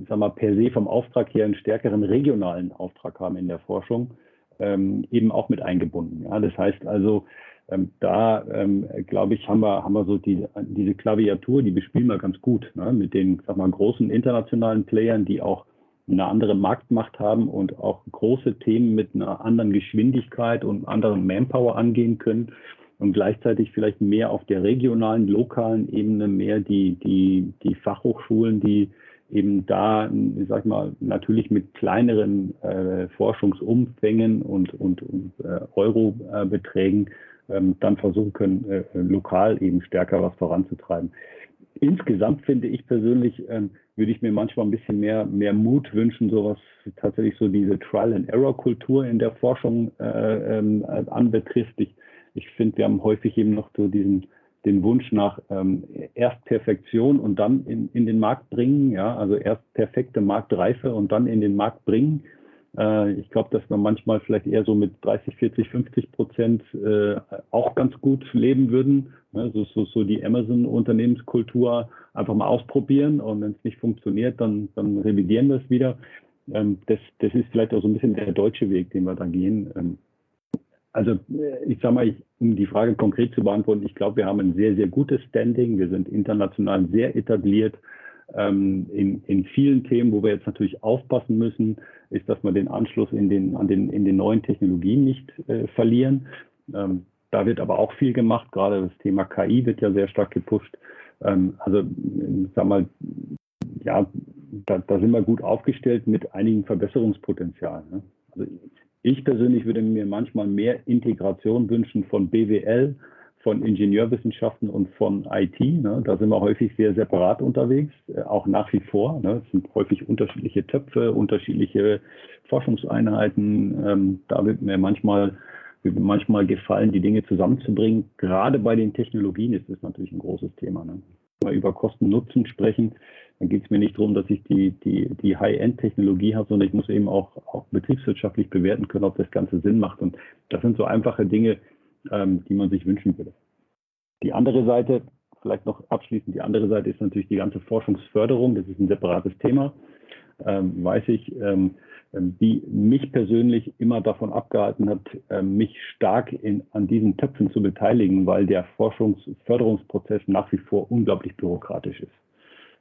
sag mal, per se vom Auftrag her einen stärkeren regionalen Auftrag haben in der Forschung, ähm, eben auch mit eingebunden. Ja. Das heißt also, ähm, da ähm, glaube ich, haben wir, haben wir so die, diese Klaviatur, die bespielen wir ganz gut ne? mit den sag mal, großen internationalen Playern, die auch eine andere Marktmacht haben und auch große Themen mit einer anderen Geschwindigkeit und anderen Manpower angehen können und gleichzeitig vielleicht mehr auf der regionalen, lokalen Ebene mehr die, die, die Fachhochschulen, die eben da, ich sag mal, natürlich mit kleineren äh, Forschungsumfängen und, und, und äh, Eurobeträgen ähm, dann versuchen können, äh, lokal eben stärker was voranzutreiben. Insgesamt finde ich persönlich, ähm, würde ich mir manchmal ein bisschen mehr, mehr Mut wünschen, sowas tatsächlich so diese Trial-and-Error-Kultur in der Forschung äh, ähm, anbetrifft. Ich, ich finde, wir haben häufig eben noch so diesen, den Wunsch nach ähm, erst Perfektion und dann in, in den Markt bringen, ja, also erst perfekte Marktreife und dann in den Markt bringen. Äh, ich glaube, dass man manchmal vielleicht eher so mit 30, 40, 50 Prozent äh, auch ganz gut leben würden. Ne? So, so, so die Amazon-Unternehmenskultur einfach mal ausprobieren und wenn es nicht funktioniert, dann, dann revidieren wir es wieder. Ähm, das, das ist vielleicht auch so ein bisschen der deutsche Weg, den wir da gehen. Ähm, also äh, ich sage mal, ich, um die Frage konkret zu beantworten, ich glaube, wir haben ein sehr, sehr gutes Standing. Wir sind international sehr etabliert ähm, in, in vielen Themen, wo wir jetzt natürlich aufpassen müssen, ist, dass wir den Anschluss in den, an den, in den neuen Technologien nicht äh, verlieren. Ähm, da wird aber auch viel gemacht. Gerade das Thema KI wird ja sehr stark gepusht. Ähm, also, sag mal, ja, da, da, sind wir gut aufgestellt mit einigen Verbesserungspotenzialen. Ne? Also ich persönlich würde mir manchmal mehr Integration wünschen von BWL, von Ingenieurwissenschaften und von IT. Ne? Da sind wir häufig sehr separat unterwegs, äh, auch nach wie vor. Ne? Es sind häufig unterschiedliche Töpfe, unterschiedliche Forschungseinheiten. Ähm, da wird mir manchmal, wird mir manchmal gefallen, die Dinge zusammenzubringen. Gerade bei den Technologien ist das natürlich ein großes Thema. Ne? Wenn wir über Kosten-Nutzen sprechen, dann geht es mir nicht darum, dass ich die, die, die High-End-Technologie habe, sondern ich muss eben auch, auch betriebswirtschaftlich bewerten können, ob das Ganze Sinn macht. Und das sind so einfache Dinge, ähm, die man sich wünschen würde. Die andere Seite, vielleicht noch abschließend, die andere Seite ist natürlich die ganze Forschungsförderung. Das ist ein separates Thema, ähm, weiß ich. Ähm, ähm, die mich persönlich immer davon abgehalten hat, ähm, mich stark in, an diesen Töpfen zu beteiligen, weil der Forschungsförderungsprozess nach wie vor unglaublich bürokratisch ist.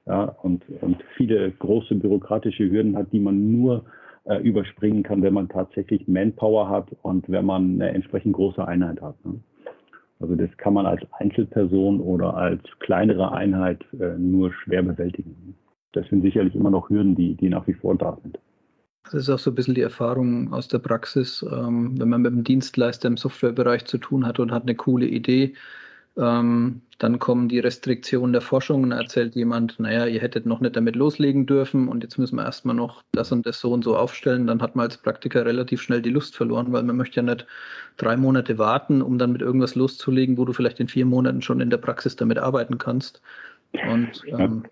Ja, und, und viele große bürokratische Hürden hat, die man nur äh, überspringen kann, wenn man tatsächlich Manpower hat und wenn man eine entsprechend große Einheit hat. Ne? Also das kann man als Einzelperson oder als kleinere Einheit äh, nur schwer bewältigen. Das sind sicherlich immer noch Hürden, die, die nach wie vor da sind. Das ist auch so ein bisschen die Erfahrung aus der Praxis, ähm, wenn man mit einem Dienstleister im Softwarebereich zu tun hat und hat eine coole Idee, ähm, dann kommen die Restriktionen der Forschung und erzählt jemand, naja, ihr hättet noch nicht damit loslegen dürfen und jetzt müssen wir erstmal noch das und das so und so aufstellen. Dann hat man als Praktiker relativ schnell die Lust verloren, weil man möchte ja nicht drei Monate warten, um dann mit irgendwas loszulegen, wo du vielleicht in vier Monaten schon in der Praxis damit arbeiten kannst. Und ähm,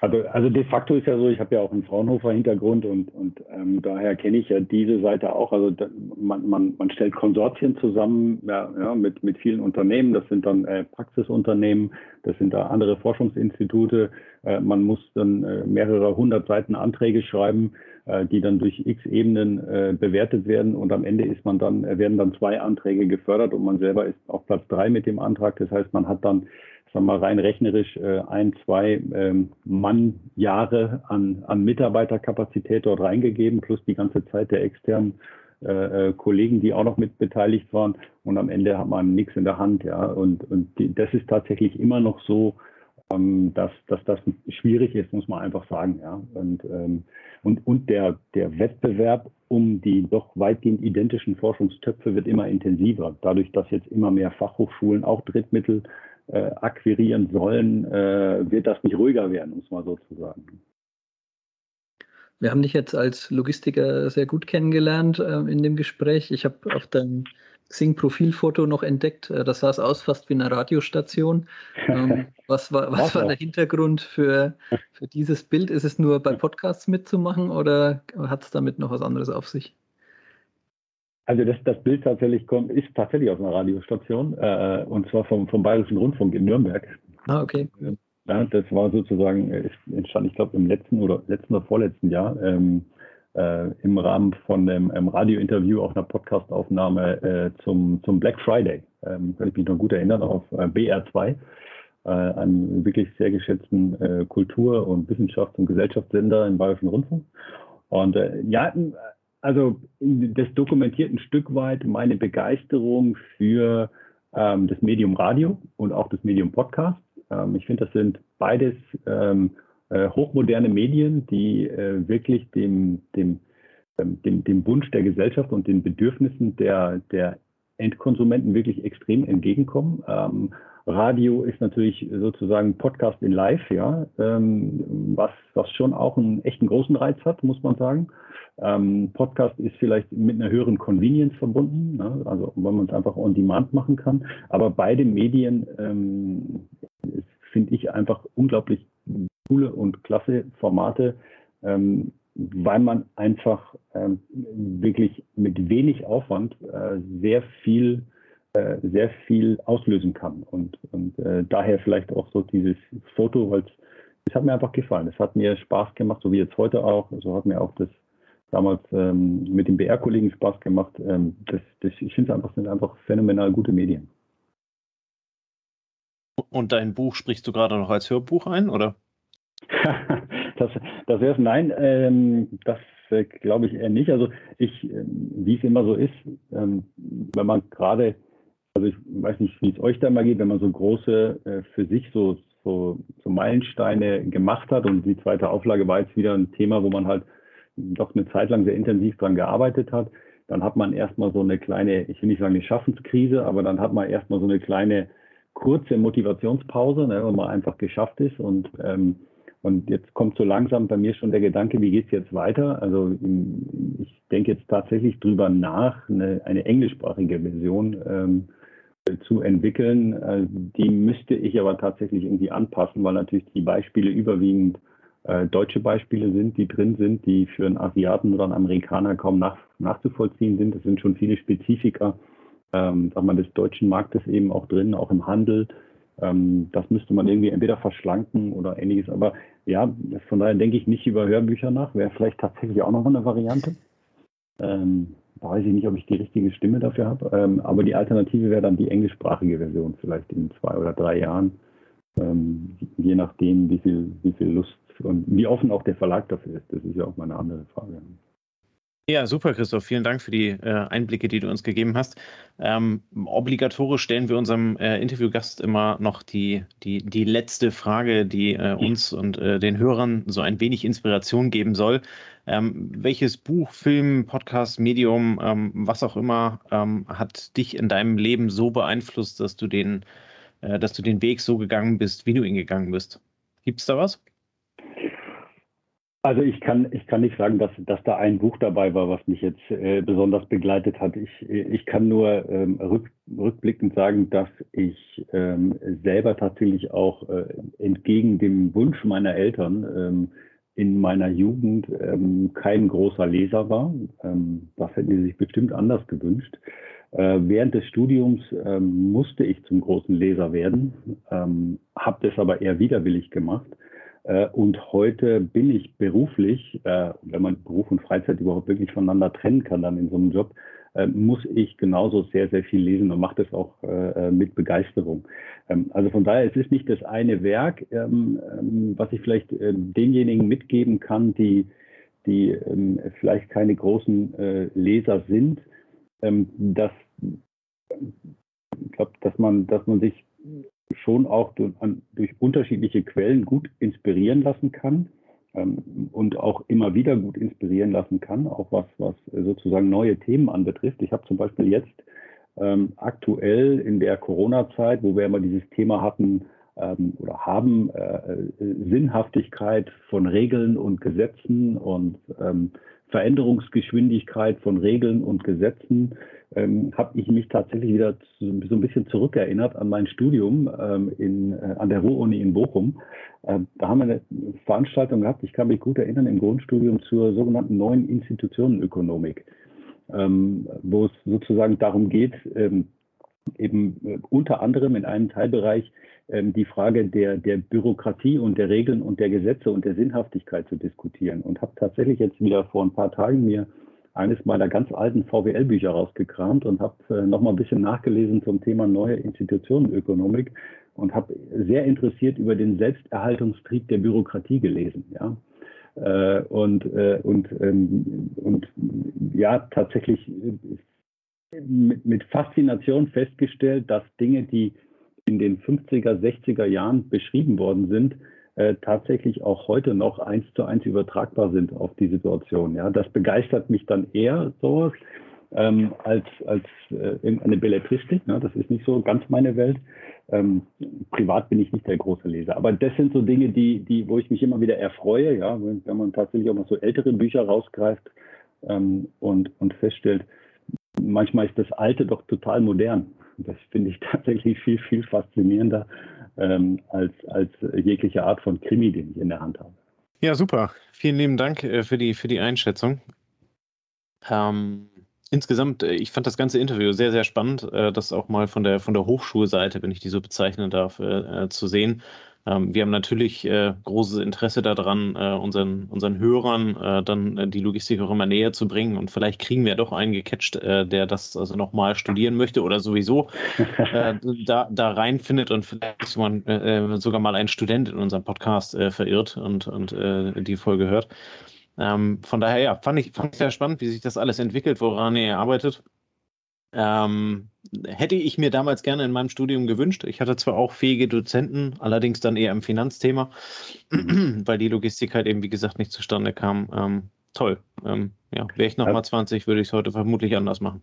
Also, also de facto ist ja so, ich habe ja auch einen Fraunhofer-Hintergrund und, und ähm, daher kenne ich ja diese Seite auch. Also da, man, man, man stellt Konsortien zusammen ja, ja, mit, mit vielen Unternehmen. Das sind dann äh, Praxisunternehmen, das sind da andere Forschungsinstitute. Äh, man muss dann äh, mehrere hundert Seiten Anträge schreiben, äh, die dann durch x Ebenen äh, bewertet werden und am Ende ist man dann, werden dann zwei Anträge gefördert und man selber ist auf Platz drei mit dem Antrag. Das heißt, man hat dann sagen wir mal rein rechnerisch äh, ein, zwei ähm, Mannjahre an, an Mitarbeiterkapazität dort reingegeben, plus die ganze Zeit der externen äh, äh, Kollegen, die auch noch mit beteiligt waren. Und am Ende hat man nichts in der Hand. Ja. Und, und die, das ist tatsächlich immer noch so, ähm, dass, dass das schwierig ist, muss man einfach sagen. Ja. Und, ähm, und, und der, der Wettbewerb um die doch weitgehend identischen Forschungstöpfe wird immer intensiver. Dadurch, dass jetzt immer mehr Fachhochschulen auch Drittmittel äh, akquirieren sollen, äh, wird das nicht ruhiger werden, um es mal so zu sagen. Wir haben dich jetzt als Logistiker sehr gut kennengelernt äh, in dem Gespräch. Ich habe auf deinem Xing-Profilfoto noch entdeckt, äh, das sah es aus fast wie eine Radiostation. Ähm, was war, was war der Hintergrund für, für dieses Bild? Ist es nur bei Podcasts mitzumachen oder hat es damit noch was anderes auf sich? Also das, das Bild tatsächlich kommt, ist tatsächlich aus einer Radiostation, äh, und zwar vom, vom Bayerischen Rundfunk in Nürnberg. Ah, okay. Ja, das war sozusagen, ist entstand, ich glaube, im letzten oder letzten oder vorletzten Jahr ähm, äh, im Rahmen von einem, einem Radiointerview, auch einer Podcastaufnahme äh, zum, zum Black Friday. Ähm, kann ich mich noch gut erinnern, auf äh, BR2, äh, einem wirklich sehr geschätzten äh, Kultur- und Wissenschafts- und Gesellschaftssender im Bayerischen Rundfunk. Und äh, ja, also das dokumentiert ein Stück weit meine Begeisterung für ähm, das Medium Radio und auch das Medium Podcast. Ähm, ich finde, das sind beides ähm, äh, hochmoderne Medien, die äh, wirklich dem, dem, ähm, dem, dem Wunsch der Gesellschaft und den Bedürfnissen der, der Endkonsumenten wirklich extrem entgegenkommen. Radio ist natürlich sozusagen Podcast in Live, ja, ähm, was, was schon auch einen echten großen Reiz hat, muss man sagen. Ähm, Podcast ist vielleicht mit einer höheren Convenience verbunden, ne? also weil man es einfach on demand machen kann. Aber beide Medien ähm, finde ich einfach unglaublich coole und klasse Formate, ähm, weil man einfach ähm, wirklich mit wenig Aufwand äh, sehr viel sehr viel auslösen kann. Und, und äh, daher vielleicht auch so dieses Foto, weil es hat mir einfach gefallen. Es hat mir Spaß gemacht, so wie jetzt heute auch. So hat mir auch das damals ähm, mit den BR-Kollegen Spaß gemacht. Ähm, das, das, ich finde es einfach, sind einfach phänomenal gute Medien. Und dein Buch sprichst du gerade noch als Hörbuch ein, oder? das das wäre es nein, ähm, das äh, glaube ich eher nicht. Also ich, ähm, wie es immer so ist, ähm, wenn man gerade, also ich weiß nicht, wie es euch da mal geht, wenn man so große äh, für sich so, so, so Meilensteine gemacht hat und die zweite Auflage war jetzt wieder ein Thema, wo man halt doch eine Zeit lang sehr intensiv dran gearbeitet hat, dann hat man erstmal so eine kleine, ich will nicht sagen eine Schaffenskrise, aber dann hat man erstmal so eine kleine kurze Motivationspause, ne, wo man einfach geschafft ist und ähm, und jetzt kommt so langsam bei mir schon der Gedanke, wie geht es jetzt weiter? Also ich denke jetzt tatsächlich drüber nach, eine, eine englischsprachige Version ähm, zu entwickeln. Äh, die müsste ich aber tatsächlich irgendwie anpassen, weil natürlich die Beispiele überwiegend äh, deutsche Beispiele sind, die drin sind, die für einen Asiaten oder einen Amerikaner kaum nach, nachzuvollziehen sind. Es sind schon viele Spezifika, ähm, sag mal, des deutschen Marktes eben auch drin, auch im Handel. Ähm, das müsste man irgendwie entweder verschlanken oder ähnliches. Aber ja, von daher denke ich nicht über Hörbücher nach. Wäre vielleicht tatsächlich auch noch eine Variante. Ähm, weiß ich nicht, ob ich die richtige Stimme dafür habe. Ähm, aber die Alternative wäre dann die englischsprachige Version, vielleicht in zwei oder drei Jahren. Ähm, je nachdem, wie viel, wie viel Lust und wie offen auch der Verlag dafür ist. Das ist ja auch mal eine andere Frage. Ja, super, Christoph. Vielen Dank für die äh, Einblicke, die du uns gegeben hast. Ähm, obligatorisch stellen wir unserem äh, Interviewgast immer noch die, die, die letzte Frage, die äh, uns und äh, den Hörern so ein wenig Inspiration geben soll. Ähm, welches Buch, Film, Podcast, Medium, ähm, was auch immer, ähm, hat dich in deinem Leben so beeinflusst, dass du den, äh, dass du den Weg so gegangen bist, wie du ihn gegangen bist? Gibt es da was? Also ich kann, ich kann nicht sagen, dass, dass da ein Buch dabei war, was mich jetzt äh, besonders begleitet hat. Ich, ich kann nur ähm, rück, rückblickend sagen, dass ich ähm, selber tatsächlich auch äh, entgegen dem Wunsch meiner Eltern ähm, in meiner Jugend ähm, kein großer Leser war. Ähm, das hätten sie sich bestimmt anders gewünscht. Äh, während des Studiums ähm, musste ich zum großen Leser werden, habe das aber eher widerwillig gemacht und heute bin ich beruflich, äh, wenn man Beruf und Freizeit überhaupt wirklich voneinander trennen kann, dann in so einem Job, äh, muss ich genauso sehr, sehr viel lesen und mache das auch mit Begeisterung. Ähm, also von daher, es ist nicht das eine Werk, ähm, ähm, was ich vielleicht denjenigen mitgeben kann, die, die vielleicht keine großen Leser sind, dass ich glaube, dass man, dass man sich schon auch durch, durch unterschiedliche Quellen gut inspirieren lassen kann ähm, und auch immer wieder gut inspirieren lassen kann, auch was, was sozusagen neue Themen anbetrifft. Ich habe zum Beispiel jetzt ähm, aktuell in der Corona-Zeit, wo wir immer dieses Thema hatten ähm, oder haben, äh, Sinnhaftigkeit von Regeln und Gesetzen und ähm, Veränderungsgeschwindigkeit von Regeln und Gesetzen, ähm, habe ich mich tatsächlich wieder so ein bisschen zurückerinnert an mein Studium ähm, in, äh, an der Ruhr-Uni in Bochum. Ähm, da haben wir eine Veranstaltung gehabt, ich kann mich gut erinnern, im Grundstudium zur sogenannten neuen Institutionenökonomik, ähm, wo es sozusagen darum geht, ähm, eben äh, unter anderem in einem Teilbereich ähm, die Frage der, der Bürokratie und der Regeln und der Gesetze und der Sinnhaftigkeit zu diskutieren. Und habe tatsächlich jetzt wieder vor ein paar Tagen mir eines meiner ganz alten VWL-Bücher rausgekramt und habe äh, nochmal ein bisschen nachgelesen zum Thema neue Institutionenökonomik und habe sehr interessiert über den Selbsterhaltungstrieb der Bürokratie gelesen. Ja. Äh, und, äh, und, ähm, und ja, tatsächlich äh, mit, Faszination festgestellt, dass Dinge, die in den 50er, 60er Jahren beschrieben worden sind, äh, tatsächlich auch heute noch eins zu eins übertragbar sind auf die Situation. Ja, das begeistert mich dann eher sowas ähm, als als äh, irgendeine Belletristik. Ne? Das ist nicht so ganz meine Welt. Ähm, privat bin ich nicht der große Leser, aber das sind so Dinge, die die wo ich mich immer wieder erfreue. Ja, wenn, wenn man tatsächlich auch mal so ältere Bücher rausgreift ähm, und und feststellt, manchmal ist das Alte doch total modern. Das finde ich tatsächlich viel viel faszinierender ähm, als, als jegliche Art von Krimi, den ich in der Hand habe. Ja, super. Vielen lieben Dank äh, für, die, für die Einschätzung. Ähm, insgesamt, äh, ich fand das ganze Interview sehr, sehr spannend, äh, das auch mal von der, von der Hochschulseite, wenn ich die so bezeichnen darf, äh, zu sehen. Ähm, wir haben natürlich äh, großes Interesse daran, äh, unseren, unseren Hörern äh, dann äh, die Logistik auch immer näher zu bringen. Und vielleicht kriegen wir doch einen gecatcht, äh, der das also nochmal studieren möchte oder sowieso äh, da, da reinfindet und vielleicht sogar mal einen Student in unserem Podcast verirrt und, und die Folge hört. Ähm, von daher, ja, fand ich, fand ich sehr spannend, wie sich das alles entwickelt, woran ihr arbeitet. Ähm, hätte ich mir damals gerne in meinem Studium gewünscht. Ich hatte zwar auch fähige Dozenten, allerdings dann eher im Finanzthema, weil die Logistik halt eben, wie gesagt, nicht zustande kam. Toll. Ähm, ja, wäre ich nochmal 20, würde ich es heute vermutlich anders machen.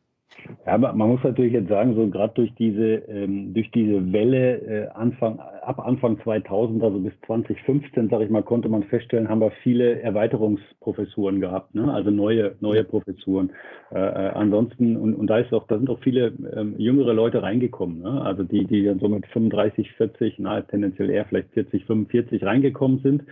Ja, aber man muss natürlich jetzt sagen, so gerade durch diese ähm, durch diese Welle äh, Anfang ab Anfang 2000, also bis 2015, sage ich mal, konnte man feststellen, haben wir viele Erweiterungsprofessuren gehabt, ne? also neue neue Professuren. Äh, äh, ansonsten und, und da ist auch da sind auch viele ähm, jüngere Leute reingekommen, ne? also die die dann so mit 35, 40, na tendenziell eher vielleicht 40, 45 reingekommen sind.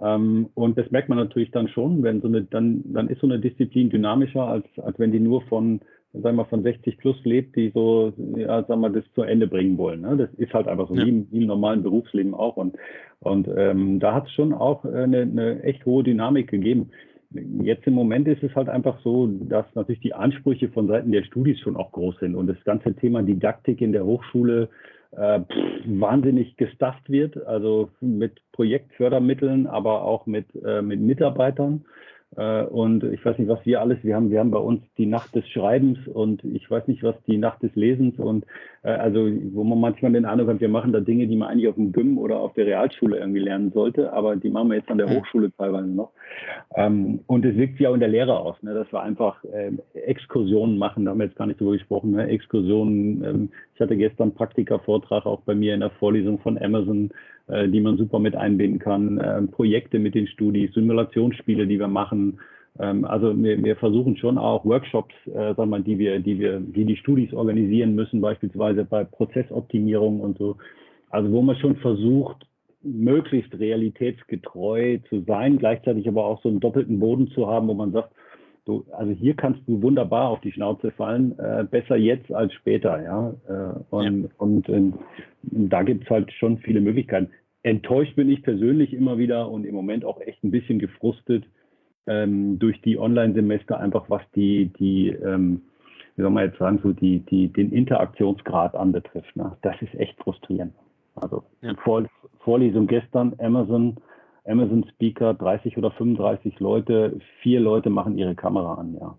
Ähm, und das merkt man natürlich dann schon, wenn so eine dann dann ist so eine Disziplin dynamischer als als wenn die nur von sagen wir, von 60 plus lebt, die so, ja, sagen wir, das zu Ende bringen wollen. Ne? Das ist halt einfach so, ja. wie, im, wie, im, normalen Berufsleben auch. Und, und ähm, da hat es schon auch eine, eine echt hohe Dynamik gegeben. Jetzt im Moment ist es halt einfach so, dass natürlich die Ansprüche von Seiten der Studis schon auch groß sind und das ganze Thema Didaktik in der Hochschule äh, pff, wahnsinnig gestafft wird, also mit Projektfördermitteln, aber auch mit, äh, mit Mitarbeitern. Äh, und ich weiß nicht, was wir alles, wir haben, wir haben bei uns die Nacht des Schreibens und ich weiß nicht, was die Nacht des Lesens und äh, also, wo man manchmal den Eindruck hat, wir machen da Dinge, die man eigentlich auf dem Gym oder auf der Realschule irgendwie lernen sollte, aber die machen wir jetzt an der Hochschule teilweise noch. Ähm, und es wirkt sich auch in der Lehre aus, ne, dass wir einfach äh, Exkursionen machen, da haben wir jetzt gar nicht drüber gesprochen, ne, Exkursionen. Ähm, ich hatte gestern einen Praktika-Vortrag auch bei mir in der Vorlesung von Amazon, äh, die man super mit einbinden kann, äh, Projekte mit den Studis, Simulationsspiele, die wir machen. Ähm, also wir, wir, versuchen schon auch Workshops, äh, sagen wir, die wir, die wir, die die Studis organisieren müssen, beispielsweise bei Prozessoptimierung und so. Also wo man schon versucht, möglichst realitätsgetreu zu sein, gleichzeitig aber auch so einen doppelten Boden zu haben, wo man sagt, du, also hier kannst du wunderbar auf die Schnauze fallen, äh, besser jetzt als später, ja. Äh, und ja. und äh, da gibt es halt schon viele Möglichkeiten. Enttäuscht bin ich persönlich immer wieder und im Moment auch echt ein bisschen gefrustet ähm, durch die Online-Semester, einfach was die, die ähm, wie soll man jetzt sagen, so die, die, den Interaktionsgrad anbetrifft. Ne? Das ist echt frustrierend. Also ja. Vor, Vorlesung gestern, Amazon, Amazon Speaker, 30 oder 35 Leute, vier Leute machen ihre Kamera an, ja.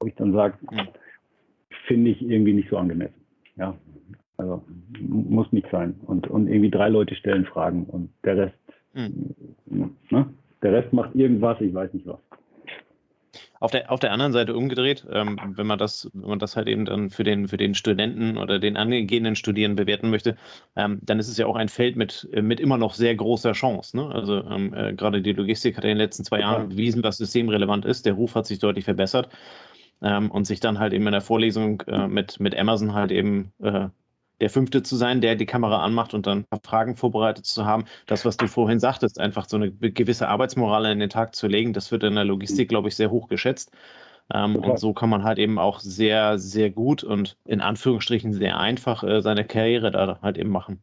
Wo ich dann sage, finde ich irgendwie nicht so angemessen. Ja. Also muss nicht sein. Und, und irgendwie drei Leute stellen Fragen und der Rest, mhm. ne? der Rest macht irgendwas, ich weiß nicht was. Auf der, auf der anderen Seite umgedreht, ähm, wenn man das, wenn man das halt eben dann für den, für den Studenten oder den angehenden Studierenden bewerten möchte, ähm, dann ist es ja auch ein Feld mit, äh, mit immer noch sehr großer Chance. Ne? Also ähm, äh, gerade die Logistik hat in den letzten zwei Jahren bewiesen, was systemrelevant ist. Der Ruf hat sich deutlich verbessert. Ähm, und sich dann halt eben in der Vorlesung äh, mit, mit Amazon halt eben äh, der Fünfte zu sein, der die Kamera anmacht und dann ein paar Fragen vorbereitet zu haben. Das, was du vorhin sagtest, einfach so eine gewisse Arbeitsmoral in den Tag zu legen, das wird in der Logistik, glaube ich, sehr hoch geschätzt. Ähm, und so kann man halt eben auch sehr, sehr gut und in Anführungsstrichen sehr einfach äh, seine Karriere da halt eben machen.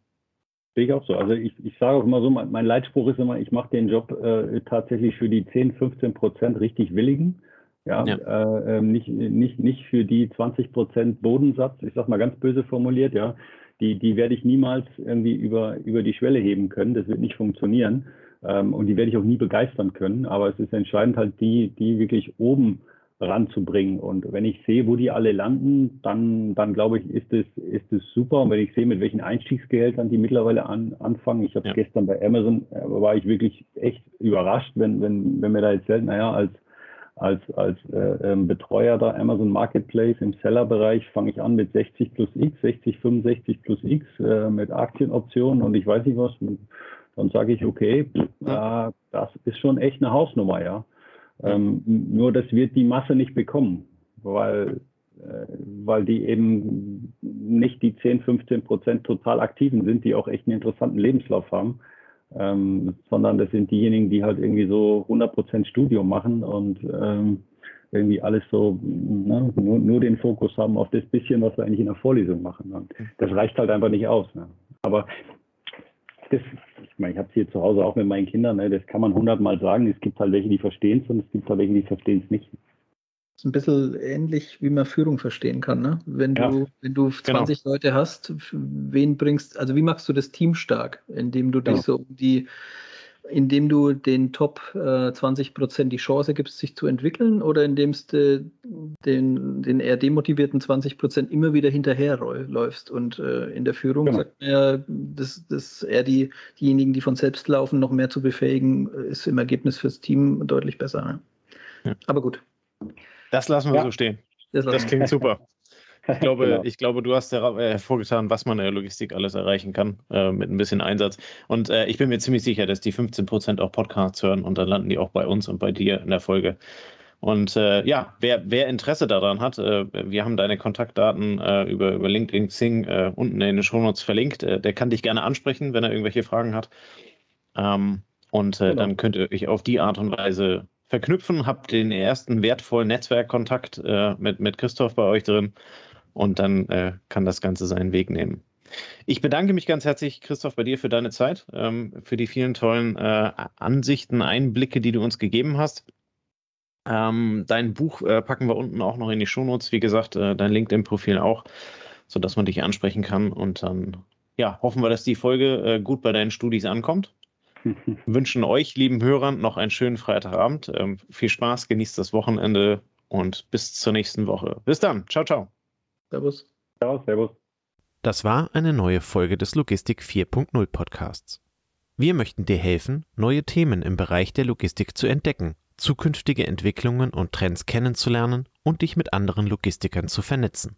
Sehe ich auch so. Also ich, ich sage auch immer so, mein, Leitspruch ist immer, ich mache den Job äh, tatsächlich für die 10, 15 Prozent richtig Willigen. Ja, ja. Äh, ähm, nicht, nicht, nicht für die 20 Prozent Bodensatz, ich sag mal ganz böse formuliert, ja, die, die werde ich niemals irgendwie über, über die Schwelle heben können. Das wird nicht funktionieren. Ähm, und die werde ich auch nie begeistern können. Aber es ist entscheidend halt die, die wirklich oben ranzubringen. Und wenn ich sehe, wo die alle landen, dann, dann glaube ich, ist es, ist es super. Und wenn ich sehe, mit welchen Einstiegsgehältern die mittlerweile an, anfangen, ich habe ja. gestern bei Amazon, äh, war ich wirklich echt überrascht, wenn, wenn, wenn mir da erzählt, naja, als als, als äh, ähm, Betreuer der Amazon Marketplace im Seller-Bereich fange ich an mit 60 plus X, 60, 65 plus X äh, mit Aktienoptionen und ich weiß nicht was. Dann sage ich, okay, äh, das ist schon echt eine Hausnummer, ja. Ähm, nur das wird die Masse nicht bekommen, weil, äh, weil die eben nicht die 10, 15 Prozent total aktiven sind, die auch echt einen interessanten Lebenslauf haben ähm, sondern das sind diejenigen, die halt irgendwie so 100% Studium machen und ähm, irgendwie alles so ne, nur, nur den Fokus haben auf das bisschen, was wir eigentlich in der Vorlesung machen. Und das reicht halt einfach nicht aus. Ne? Aber das, ich meine, ich habe es hier zu Hause auch mit meinen Kindern, ne, das kann man hundertmal sagen. Es gibt halt welche, die verstehen es und es gibt halt welche, die verstehen es nicht ist ein bisschen ähnlich, wie man Führung verstehen kann. Ne? Wenn, ja, du, wenn du 20 genau. Leute hast, wen bringst, also wie machst du das Team stark, indem du dich genau. so um die, indem du den Top äh, 20 Prozent die Chance gibst, sich zu entwickeln oder indem du den, den eher demotivierten 20 Prozent immer wieder hinterherläufst. Und äh, in der Führung genau. sagt man ja, dass, dass eher die, diejenigen, die von selbst laufen, noch mehr zu befähigen, ist im Ergebnis fürs Team deutlich besser. Ne? Ja. Aber gut. Das lassen wir ja. so stehen. Das, das klingt super. Ich glaube, genau. ich glaube du hast hervorgetan, was man in der Logistik alles erreichen kann, äh, mit ein bisschen Einsatz. Und äh, ich bin mir ziemlich sicher, dass die 15 Prozent auch Podcasts hören und dann landen die auch bei uns und bei dir in der Folge. Und äh, ja, wer, wer Interesse daran hat, äh, wir haben deine Kontaktdaten äh, über, über LinkedIn Xing äh, unten in den Shownotes verlinkt. Äh, der kann dich gerne ansprechen, wenn er irgendwelche Fragen hat. Ähm, und äh, genau. dann könnt ihr euch auf die Art und Weise verknüpfen, habt den ersten wertvollen Netzwerkkontakt mit, mit Christoph bei euch drin und dann kann das Ganze seinen Weg nehmen. Ich bedanke mich ganz herzlich, Christoph, bei dir für deine Zeit, ähm, für die vielen tollen Ansichten, Einblicke, die du uns gegeben hast. Ähm, dein Buch äh, packen wir unten auch noch in die Shownotes. Wie gesagt, äh, dein LinkedIn-Profil auch, sodass man dich ansprechen kann. Und dann ja, hoffen wir, dass die Folge äh, gut bei deinen Studis ankommt. Wünschen euch, lieben Hörern, noch einen schönen Freitagabend. Ähm, viel Spaß, genießt das Wochenende und bis zur nächsten Woche. Bis dann. Ciao, ciao. Servus. Ciao, servus. Das war eine neue Folge des Logistik 4.0 Podcasts. Wir möchten dir helfen, neue Themen im Bereich der Logistik zu entdecken zukünftige Entwicklungen und Trends kennenzulernen und dich mit anderen Logistikern zu vernetzen.